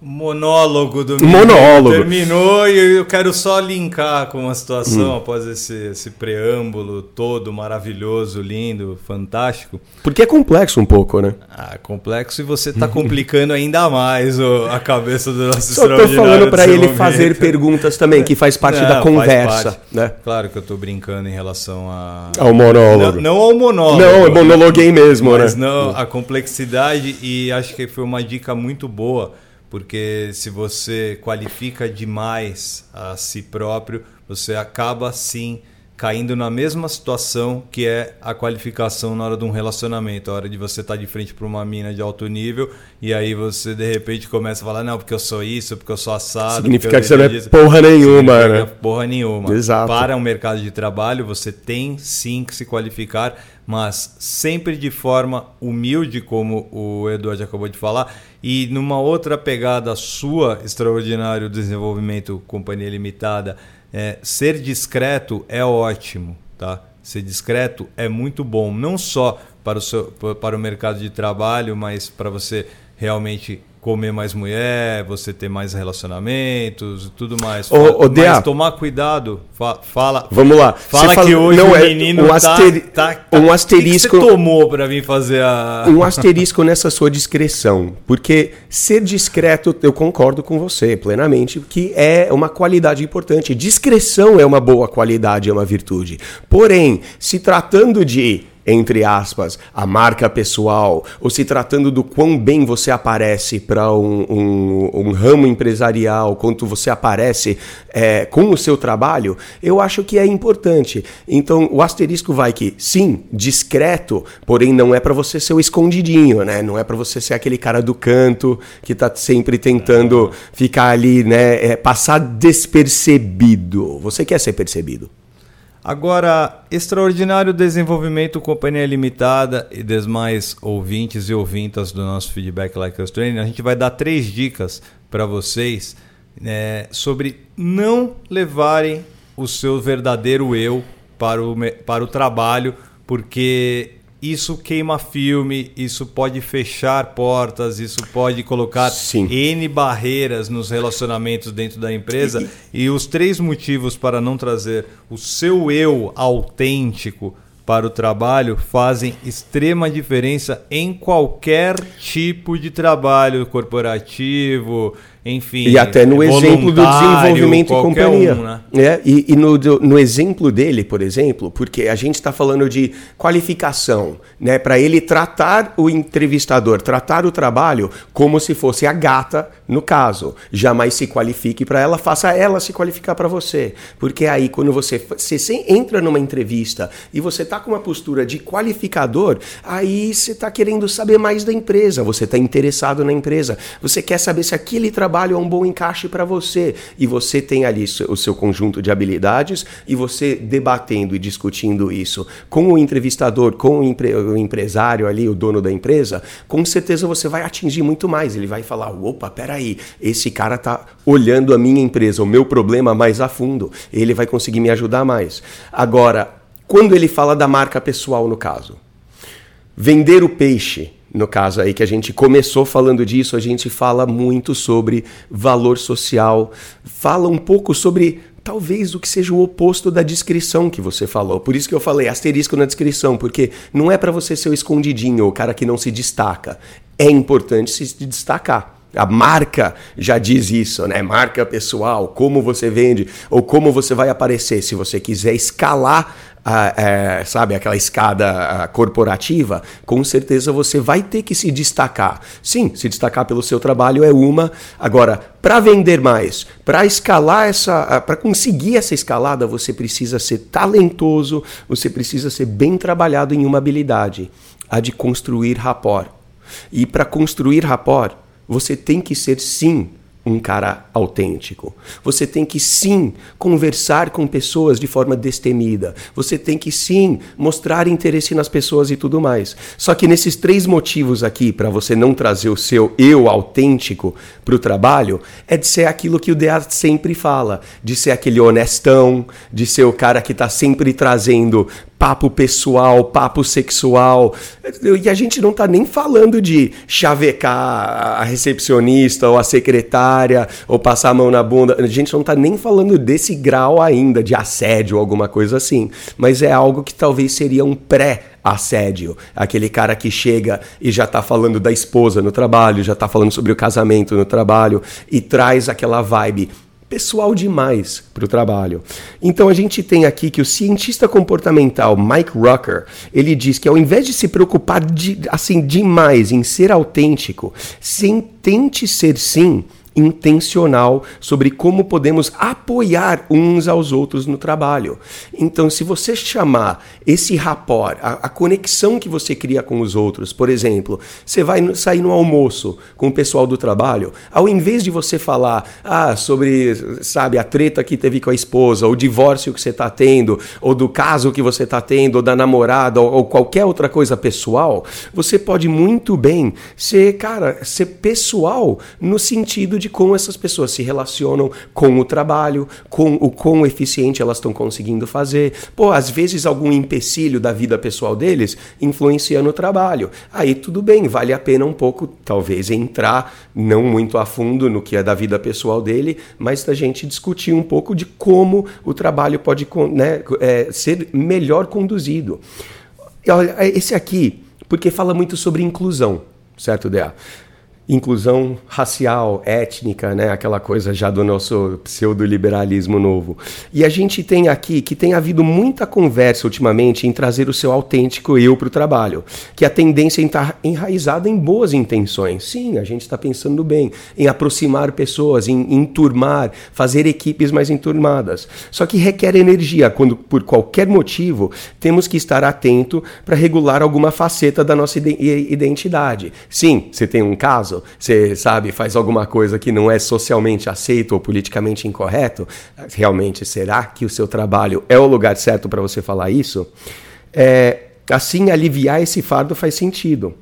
Monólogo do Monólogo. Terminou e eu quero só linkar com a situação hum. após esse, esse preâmbulo todo maravilhoso, lindo, fantástico. Porque é complexo um pouco, né? Ah, complexo e você está complicando ainda mais o, a cabeça do nosso Só tô falando para ele momento. fazer perguntas também, que faz parte não, da conversa. Parte. Né? Claro que eu estou brincando em relação a... ao monólogo. Não, não ao monólogo. Não, eu monologuei mesmo, mas né? não, a complexidade e acho que foi uma dica muito boa porque se você qualifica demais a si próprio, você acaba sim caindo na mesma situação que é a qualificação na hora de um relacionamento, a hora de você estar tá de frente para uma mina de alto nível e aí você de repente começa a falar não porque eu sou isso, porque eu sou assado. Significa que você não é porra nenhuma, né? Porra nenhuma. Exato. Para o um mercado de trabalho você tem sim que se qualificar, mas sempre de forma humilde, como o Eduardo acabou de falar, e numa outra pegada sua, extraordinário desenvolvimento companhia limitada é, ser discreto é ótimo, tá? Ser discreto é muito bom, não só para o, seu, para o mercado de trabalho, mas para você realmente comer mais mulher, você ter mais relacionamentos, tudo mais. Ô, ô, mas tomar cuidado. Fala. Vamos lá. Fala fala, que hoje não, o é menino um, tá, asteri tá, tá, um asterisco. O que, que você tomou para vir fazer a um asterisco nessa sua discreção, porque ser discreto, eu concordo com você plenamente, que é uma qualidade importante. Discreção é uma boa qualidade, é uma virtude. Porém, se tratando de entre aspas, a marca pessoal, ou se tratando do quão bem você aparece para um, um, um, ramo empresarial, quanto você aparece é, com o seu trabalho, eu acho que é importante. Então, o asterisco vai que, sim, discreto, porém não é para você ser o escondidinho, né? Não é para você ser aquele cara do canto que tá sempre tentando ficar ali, né? É, passar despercebido. Você quer ser percebido. Agora, extraordinário desenvolvimento Companhia Limitada e demais ouvintes e ouvintas do nosso Feedback Like Us Training, a gente vai dar três dicas para vocês né, sobre não levarem o seu verdadeiro eu para o, para o trabalho, porque isso queima filme, isso pode fechar portas, isso pode colocar Sim. N barreiras nos relacionamentos dentro da empresa. E, e os três motivos para não trazer o seu eu autêntico para o trabalho fazem extrema diferença em qualquer tipo de trabalho corporativo, enfim. E até no exemplo do desenvolvimento e companhia. Um, né? é, e, e no, no, exemplo dele, por exemplo, porque a gente está falando de qualificação, né? Para ele tratar o entrevistador, tratar o trabalho como se fosse a gata, no caso. Jamais se qualifique para ela, faça ela se qualificar para você. Porque aí, quando você, você entra numa entrevista e você está com uma postura de qualificador, aí você está querendo saber mais da empresa, você está interessado na empresa, você quer saber se aquele trabalho é um bom encaixe para você. E você tem ali o seu conjunto de habilidades e você debatendo e discutindo isso com o entrevistador, com o, empre o empresário ali, o dono da empresa, com certeza você vai atingir muito mais. Ele vai falar: opa, peraí, esse cara tá olhando a minha empresa, o meu problema mais a fundo. Ele vai conseguir me ajudar mais. Agora, quando ele fala da marca pessoal, no caso, vender o peixe no caso aí que a gente começou falando disso, a gente fala muito sobre valor social, fala um pouco sobre talvez o que seja o oposto da descrição que você falou. Por isso que eu falei asterisco na descrição, porque não é para você ser o escondidinho, o cara que não se destaca. É importante se destacar. A marca já diz isso, né? Marca pessoal, como você vende ou como você vai aparecer. Se você quiser escalar a, é, sabe, aquela escada corporativa, com certeza você vai ter que se destacar. Sim, se destacar pelo seu trabalho é uma. Agora, para vender mais, para escalar essa, para conseguir essa escalada, você precisa ser talentoso, você precisa ser bem trabalhado em uma habilidade, a de construir rapport. E para construir rapport, você tem que ser sim um cara autêntico. Você tem que sim conversar com pessoas de forma destemida. Você tem que sim mostrar interesse nas pessoas e tudo mais. Só que nesses três motivos aqui para você não trazer o seu eu autêntico para o trabalho é de ser aquilo que o DA sempre fala, de ser aquele honestão, de ser o cara que está sempre trazendo papo pessoal, papo sexual. E a gente não está nem falando de chavecar a recepcionista ou a secretária ou passar a mão na bunda. A gente não está nem falando desse grau ainda de assédio ou alguma coisa assim. Mas é algo que talvez seria um pré assédio, aquele cara que chega e já está falando da esposa no trabalho, já está falando sobre o casamento no trabalho e traz aquela vibe pessoal demais para o trabalho. Então a gente tem aqui que o cientista comportamental Mike Rucker, ele diz que ao invés de se preocupar de, assim demais em ser autêntico, sem tente ser sim intencional sobre como podemos apoiar uns aos outros no trabalho. Então, se você chamar esse rapport, a, a conexão que você cria com os outros, por exemplo, você vai sair no almoço com o pessoal do trabalho, ao invés de você falar ah, sobre, sabe, a treta que teve com a esposa, o divórcio que você está tendo, ou do caso que você está tendo, ou da namorada, ou, ou qualquer outra coisa pessoal, você pode muito bem ser, cara, ser pessoal no sentido de como essas pessoas se relacionam com o trabalho, com o quão eficiente elas estão conseguindo fazer. Pô, às vezes algum empecilho da vida pessoal deles influencia no trabalho. Aí tudo bem, vale a pena um pouco, talvez, entrar não muito a fundo no que é da vida pessoal dele, mas da gente discutir um pouco de como o trabalho pode né, é, ser melhor conduzido. Esse aqui, porque fala muito sobre inclusão, certo, Dea? Inclusão racial, étnica, né? aquela coisa já do nosso pseudo-liberalismo novo. E a gente tem aqui que tem havido muita conversa ultimamente em trazer o seu autêntico eu para o trabalho, que a tendência está enraizada em boas intenções. Sim, a gente está pensando bem, em aproximar pessoas, em enturmar, fazer equipes mais enturmadas. Só que requer energia, quando por qualquer motivo temos que estar atento para regular alguma faceta da nossa identidade. Sim, você tem um caso, você, sabe, faz alguma coisa que não é socialmente aceito ou politicamente incorreto, realmente será que o seu trabalho é o lugar certo para você falar isso? É, assim, aliviar esse fardo faz sentido.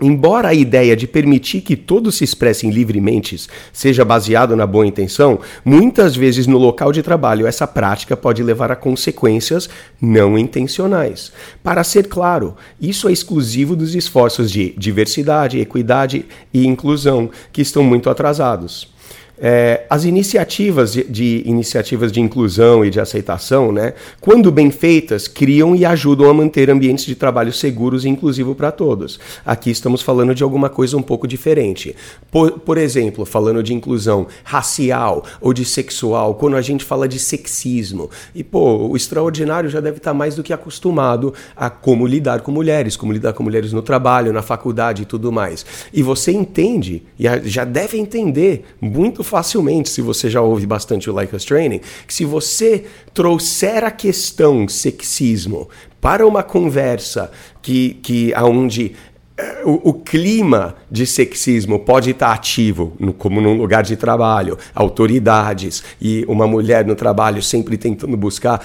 Embora a ideia de permitir que todos se expressem livremente seja baseado na boa intenção, muitas vezes no local de trabalho essa prática pode levar a consequências não intencionais. Para ser claro, isso é exclusivo dos esforços de diversidade, equidade e inclusão, que estão muito atrasados. É, as iniciativas de, de, iniciativas de inclusão e de aceitação, né, quando bem feitas, criam e ajudam a manter ambientes de trabalho seguros e inclusivos para todos. Aqui estamos falando de alguma coisa um pouco diferente. Por, por exemplo, falando de inclusão racial ou de sexual, quando a gente fala de sexismo. E, pô, o extraordinário já deve estar mais do que acostumado a como lidar com mulheres, como lidar com mulheres no trabalho, na faculdade e tudo mais. E você entende, e já deve entender muito facilmente, se você já ouve bastante o Like Us Training, que se você trouxer a questão sexismo para uma conversa que, que aonde eh, o, o, clima de sexismo pode estar ativo, no, como num lugar de trabalho, autoridades e uma mulher no trabalho sempre tentando buscar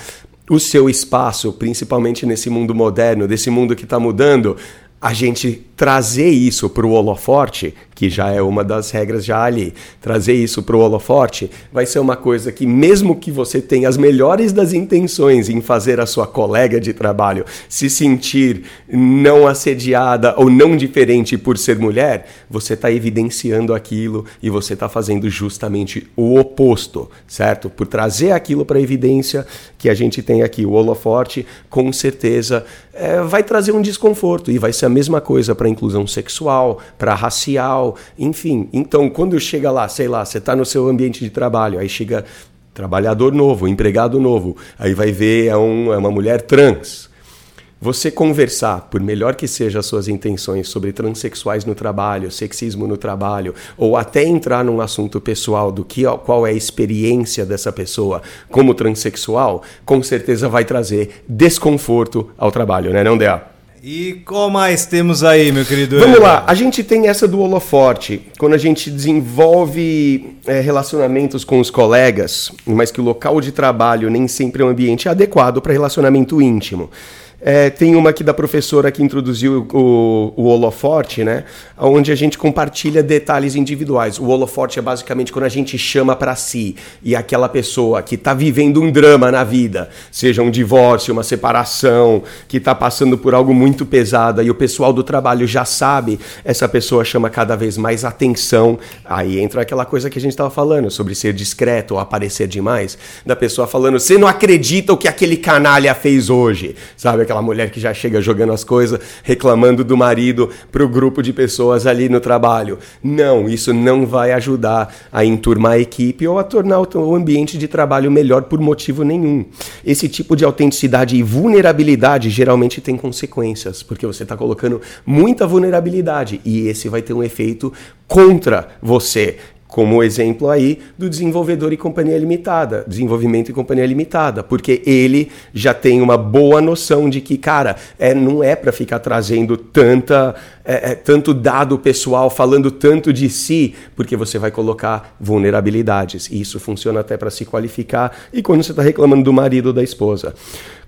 o seu espaço, principalmente nesse mundo moderno, desse mundo que está mudando, a gente trazer isso para o holoforte, que já é uma das regras já ali, trazer isso para o holoforte vai ser uma coisa que, mesmo que você tenha as melhores das intenções em fazer a sua colega de trabalho se sentir não assediada ou não diferente por ser mulher, você está evidenciando aquilo e você está fazendo justamente o oposto, certo? Por trazer aquilo para evidência que a gente tem aqui, o holoforte, com certeza é, vai trazer um desconforto e vai ser a mesma coisa para inclusão sexual, para racial, enfim. Então, quando chega lá, sei lá, você está no seu ambiente de trabalho, aí chega trabalhador novo, empregado novo, aí vai ver é, um, é uma mulher trans. Você conversar, por melhor que sejam as suas intenções, sobre transexuais no trabalho, sexismo no trabalho, ou até entrar num assunto pessoal do que qual é a experiência dessa pessoa como transexual, com certeza vai trazer desconforto ao trabalho, né, não, Dea? E qual mais temos aí, meu querido? Vamos lá, a gente tem essa do holoforte, quando a gente desenvolve é, relacionamentos com os colegas, mas que o local de trabalho nem sempre é um ambiente adequado para relacionamento íntimo. É, tem uma aqui da professora que introduziu o, o holoforte, né? Onde a gente compartilha detalhes individuais. O holoforte é basicamente quando a gente chama para si e aquela pessoa que está vivendo um drama na vida, seja um divórcio, uma separação, que está passando por algo muito pesado e o pessoal do trabalho já sabe, essa pessoa chama cada vez mais atenção. Aí entra aquela coisa que a gente estava falando sobre ser discreto ou aparecer demais, da pessoa falando: você não acredita o que aquele canalha fez hoje, sabe? Aquela mulher que já chega jogando as coisas, reclamando do marido para o grupo de pessoas ali no trabalho. Não, isso não vai ajudar a enturmar a equipe ou a tornar o ambiente de trabalho melhor por motivo nenhum. Esse tipo de autenticidade e vulnerabilidade geralmente tem consequências, porque você está colocando muita vulnerabilidade e esse vai ter um efeito contra você como exemplo aí do desenvolvedor e companhia limitada, desenvolvimento e companhia limitada, porque ele já tem uma boa noção de que, cara, é, não é para ficar trazendo tanta, é, é, tanto dado pessoal, falando tanto de si, porque você vai colocar vulnerabilidades. E isso funciona até para se qualificar e quando você está reclamando do marido ou da esposa.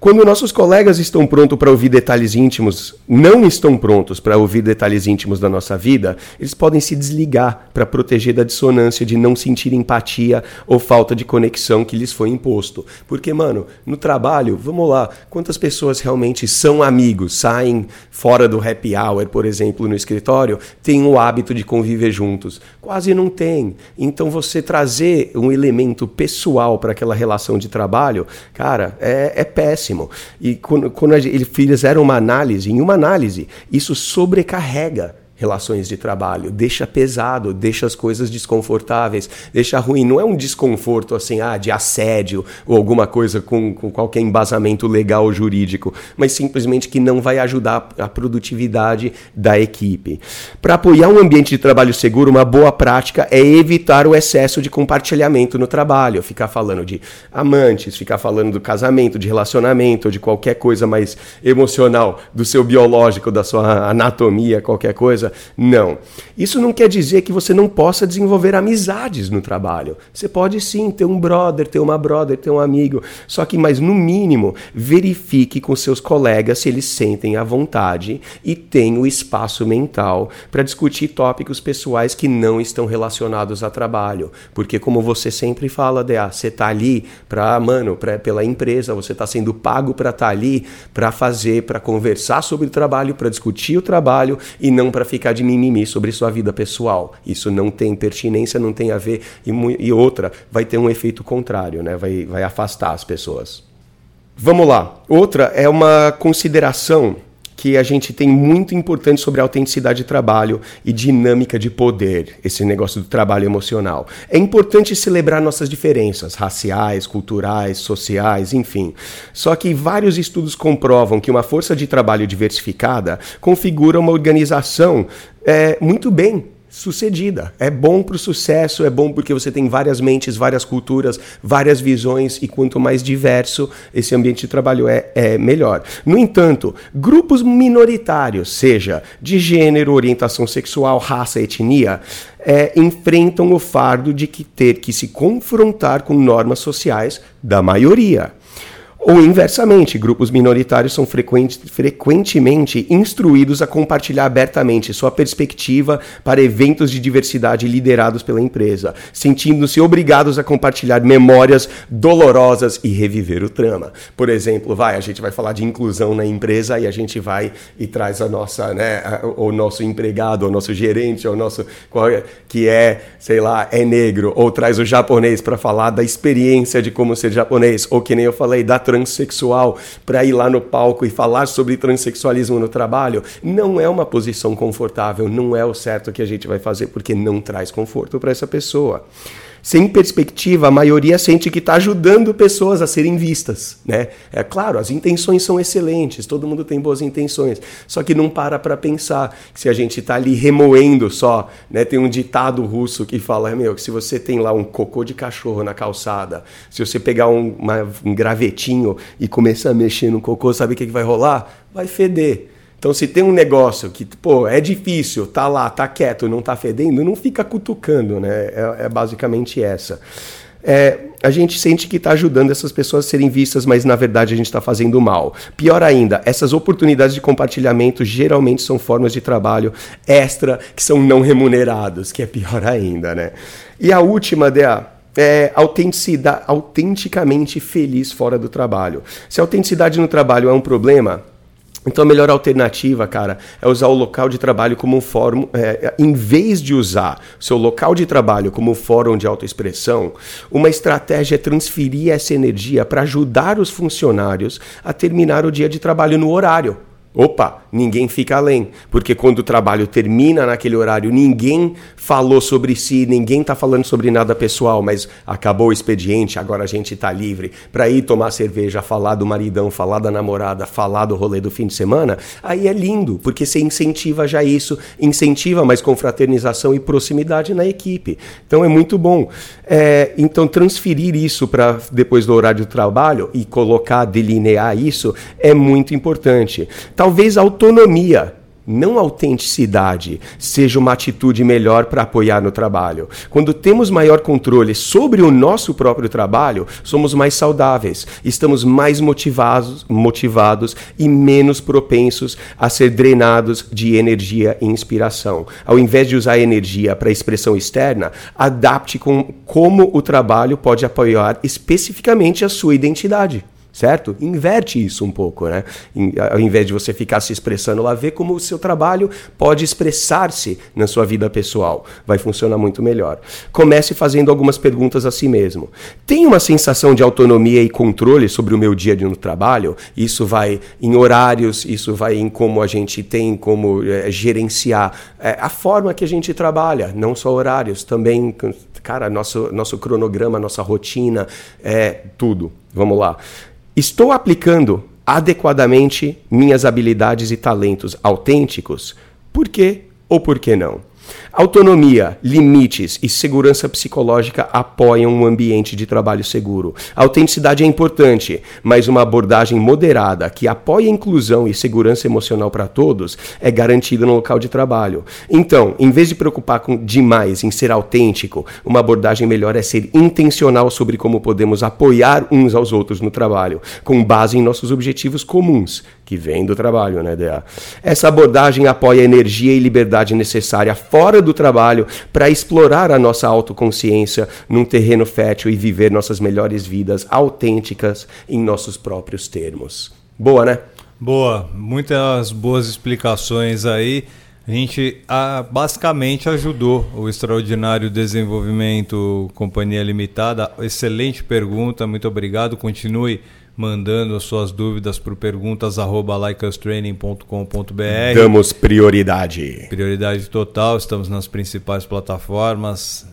Quando nossos colegas estão prontos para ouvir detalhes íntimos, não estão prontos para ouvir detalhes íntimos da nossa vida, eles podem se desligar para proteger da dissonância de não sentir empatia ou falta de conexão que lhes foi imposto. Porque, mano, no trabalho, vamos lá, quantas pessoas realmente são amigos, saem fora do happy hour, por exemplo, no escritório, têm o hábito de conviver juntos? Quase não tem. Então, você trazer um elemento pessoal para aquela relação de trabalho, cara, é, é péssimo péssimo. E quando, quando eles fizeram uma análise, em uma análise, isso sobrecarrega relações de trabalho, deixa pesado, deixa as coisas desconfortáveis, deixa ruim. Não é um desconforto assim, ah, de assédio ou alguma coisa com, com qualquer embasamento legal ou jurídico, mas simplesmente que não vai ajudar a produtividade da equipe. Para apoiar um ambiente de trabalho seguro, uma boa prática é evitar o excesso de compartilhamento no trabalho, ficar falando de amantes, ficar falando do casamento, de relacionamento, de qualquer coisa mais emocional, do seu biológico, da sua anatomia, qualquer coisa não. Isso não quer dizer que você não possa desenvolver amizades no trabalho. Você pode sim ter um brother, ter uma brother, ter um amigo. Só que, mas no mínimo, verifique com seus colegas se eles sentem à vontade e têm o espaço mental para discutir tópicos pessoais que não estão relacionados a trabalho. Porque, como você sempre fala, DA, você está ali para, mano, pra, pela empresa, você está sendo pago para estar tá ali para fazer, para conversar sobre o trabalho, para discutir o trabalho e não para ficar de mimimi sobre sua vida pessoal. Isso não tem pertinência, não tem a ver. E, e outra, vai ter um efeito contrário, né? vai, vai afastar as pessoas. Vamos lá. Outra é uma consideração que a gente tem muito importante sobre autenticidade de trabalho e dinâmica de poder, esse negócio do trabalho emocional. É importante celebrar nossas diferenças raciais, culturais, sociais, enfim. Só que vários estudos comprovam que uma força de trabalho diversificada configura uma organização é, muito bem sucedida. É bom para o sucesso, é bom porque você tem várias mentes, várias culturas, várias visões e quanto mais diverso esse ambiente de trabalho é, é melhor. No entanto, grupos minoritários, seja de gênero, orientação sexual, raça, etnia, é, enfrentam o fardo de que ter que se confrontar com normas sociais da maioria. Ou inversamente, grupos minoritários são frequente, frequentemente instruídos a compartilhar abertamente sua perspectiva para eventos de diversidade liderados pela empresa, sentindo-se obrigados a compartilhar memórias dolorosas e reviver o trama. Por exemplo, vai, a gente vai falar de inclusão na empresa e a gente vai e traz a nossa, né, o nosso empregado, o nosso gerente, o nosso é, que é, sei lá, é negro, ou traz o japonês para falar da experiência de como ser japonês, ou que nem eu falei da transexual para ir lá no palco e falar sobre transexualismo no trabalho, não é uma posição confortável, não é o certo que a gente vai fazer porque não traz conforto para essa pessoa sem perspectiva, a maioria sente que está ajudando pessoas a serem vistas. Né? É claro, as intenções são excelentes, todo mundo tem boas intenções, só que não para para pensar que se a gente está ali remoendo só, né? tem um ditado russo que fala, meu, que se você tem lá um cocô de cachorro na calçada, se você pegar um, uma, um gravetinho e começar a mexer no cocô, sabe o que, que vai rolar? Vai feder. Então, se tem um negócio que, pô, é difícil, tá lá, tá quieto, não tá fedendo, não fica cutucando, né? É, é basicamente essa. É, a gente sente que está ajudando essas pessoas a serem vistas, mas na verdade a gente está fazendo mal. Pior ainda, essas oportunidades de compartilhamento geralmente são formas de trabalho extra que são não remunerados, que é pior ainda, né? E a última, Dea, é autenticidade, autenticamente feliz fora do trabalho. Se a autenticidade no trabalho é um problema, então a melhor alternativa, cara, é usar o local de trabalho como um fórum, é, em vez de usar seu local de trabalho como fórum de autoexpressão, uma estratégia é transferir essa energia para ajudar os funcionários a terminar o dia de trabalho no horário. Opa, ninguém fica além, porque quando o trabalho termina naquele horário, ninguém falou sobre si, ninguém está falando sobre nada pessoal, mas acabou o expediente, agora a gente está livre para ir tomar cerveja, falar do maridão, falar da namorada, falar do rolê do fim de semana. Aí é lindo, porque você incentiva já isso, incentiva mais confraternização e proximidade na equipe. Então é muito bom. É, então transferir isso para depois do horário do trabalho e colocar, delinear isso é muito importante. Talvez autonomia não autenticidade, seja uma atitude melhor para apoiar no trabalho. Quando temos maior controle sobre o nosso próprio trabalho, somos mais saudáveis, estamos mais motivados, motivados e menos propensos a ser drenados de energia e inspiração. Ao invés de usar energia para expressão externa, adapte com como o trabalho pode apoiar especificamente a sua identidade certo? Inverte isso um pouco, né? Ao invés de você ficar se expressando lá, vê como o seu trabalho pode expressar-se na sua vida pessoal. Vai funcionar muito melhor. Comece fazendo algumas perguntas a si mesmo. Tem uma sensação de autonomia e controle sobre o meu dia no trabalho? Isso vai em horários, isso vai em como a gente tem como é, gerenciar é, a forma que a gente trabalha, não só horários, também cara, nosso, nosso cronograma, nossa rotina, é tudo. Vamos lá. Estou aplicando adequadamente minhas habilidades e talentos autênticos? Por quê ou por que não? Autonomia, limites e segurança psicológica apoiam um ambiente de trabalho seguro. A autenticidade é importante, mas uma abordagem moderada que apoia inclusão e segurança emocional para todos é garantida no local de trabalho. Então, em vez de preocupar com demais em ser autêntico, uma abordagem melhor é ser intencional sobre como podemos apoiar uns aos outros no trabalho, com base em nossos objetivos comuns, que vêm do trabalho, né, DA? Essa abordagem apoia a energia e liberdade necessária fora do trabalho para explorar a nossa autoconsciência num terreno fértil e viver nossas melhores vidas autênticas em nossos próprios termos. Boa, né? Boa, muitas boas explicações aí. A gente ah, basicamente ajudou o Extraordinário Desenvolvimento Companhia Limitada. Excelente pergunta, muito obrigado. Continue mandando as suas dúvidas para perguntas@likeustraining.com.br. Damos prioridade. Prioridade total. Estamos nas principais plataformas: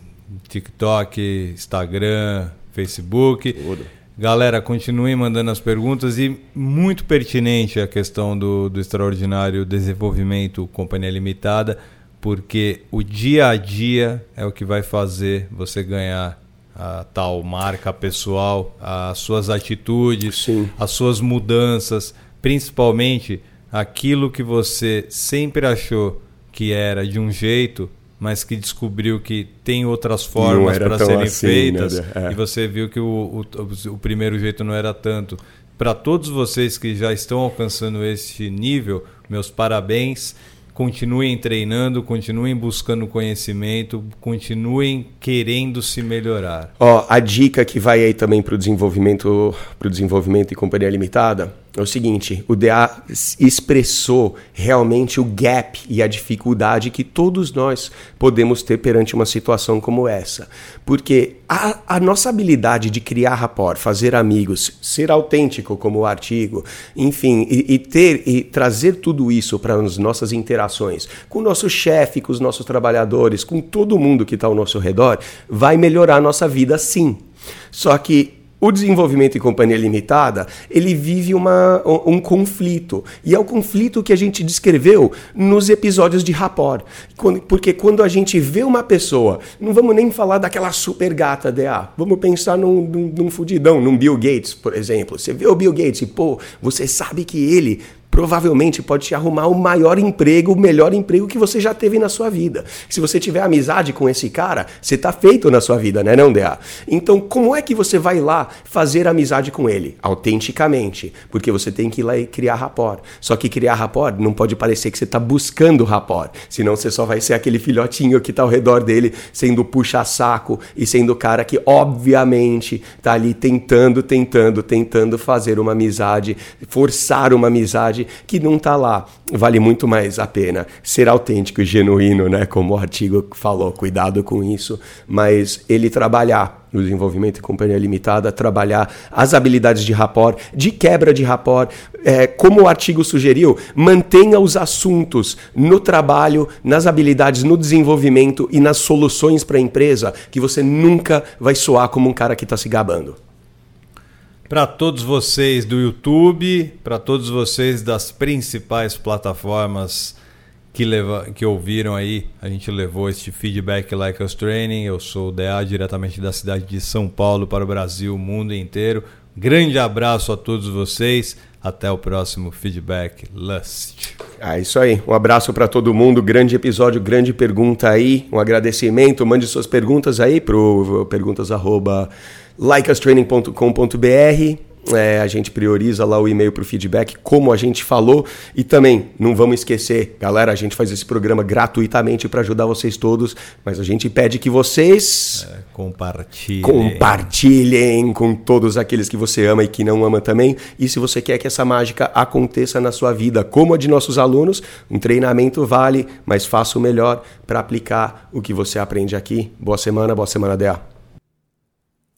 TikTok, Instagram, Facebook. Tudo. Galera, continuem mandando as perguntas e muito pertinente a questão do, do extraordinário desenvolvimento Companhia Limitada, porque o dia a dia é o que vai fazer você ganhar a tal marca pessoal, as suas atitudes, Sim. as suas mudanças, principalmente aquilo que você sempre achou que era de um jeito, mas que descobriu que tem outras formas para serem assim, feitas né? é. e você viu que o, o, o primeiro jeito não era tanto. Para todos vocês que já estão alcançando esse nível, meus parabéns continuem treinando, continuem buscando conhecimento, continuem querendo se melhorar. Ó, a dica que vai aí também para o desenvolvimento, pro desenvolvimento e companhia limitada é o seguinte: o DA expressou realmente o gap e a dificuldade que todos nós podemos ter perante uma situação como essa. Porque a, a nossa habilidade de criar rapport, fazer amigos, ser autêntico como o artigo, enfim, e, e ter e trazer tudo isso para as nossas interações com o nosso chefe, com os nossos trabalhadores, com todo mundo que está ao nosso redor, vai melhorar a nossa vida sim. Só que o desenvolvimento em companhia limitada, ele vive uma, um conflito. E é o conflito que a gente descreveu nos episódios de Rapport. Porque quando a gente vê uma pessoa, não vamos nem falar daquela super gata DA, vamos pensar num, num, num fudidão, num Bill Gates, por exemplo. Você vê o Bill Gates e, pô, você sabe que ele provavelmente pode te arrumar o maior emprego, o melhor emprego que você já teve na sua vida. Se você tiver amizade com esse cara, você tá feito na sua vida, né, não, DA? Então, como é que você vai lá fazer amizade com ele? Autenticamente, porque você tem que ir lá e criar rapport. Só que criar rapport não pode parecer que você tá buscando rapport, senão você só vai ser aquele filhotinho que tá ao redor dele, sendo puxa-saco e sendo o cara que, obviamente, tá ali tentando, tentando, tentando fazer uma amizade, forçar uma amizade que não está lá. Vale muito mais a pena ser autêntico e genuíno, né? Como o artigo falou, cuidado com isso. Mas ele trabalhar no desenvolvimento em companhia limitada, trabalhar as habilidades de rapport, de quebra de rapport, é, como o artigo sugeriu, mantenha os assuntos no trabalho, nas habilidades, no desenvolvimento e nas soluções para a empresa, que você nunca vai soar como um cara que está se gabando. Para todos vocês do YouTube, para todos vocês das principais plataformas que, leva, que ouviram aí, a gente levou este feedback Like Us Training. Eu sou o DA diretamente da cidade de São Paulo para o Brasil, o mundo inteiro. Grande abraço a todos vocês. Até o próximo Feedback Lust. É isso aí. Um abraço para todo mundo. Grande episódio, grande pergunta aí. Um agradecimento. Mande suas perguntas aí pro perguntas likeustraining.com.br. É, a gente prioriza lá o e-mail para o feedback, como a gente falou. E também, não vamos esquecer, galera, a gente faz esse programa gratuitamente para ajudar vocês todos, mas a gente pede que vocês é, compartilhem. compartilhem com todos aqueles que você ama e que não ama também. E se você quer que essa mágica aconteça na sua vida, como a de nossos alunos, um treinamento vale, mas faça o melhor para aplicar o que você aprende aqui. Boa semana, boa semana, DA.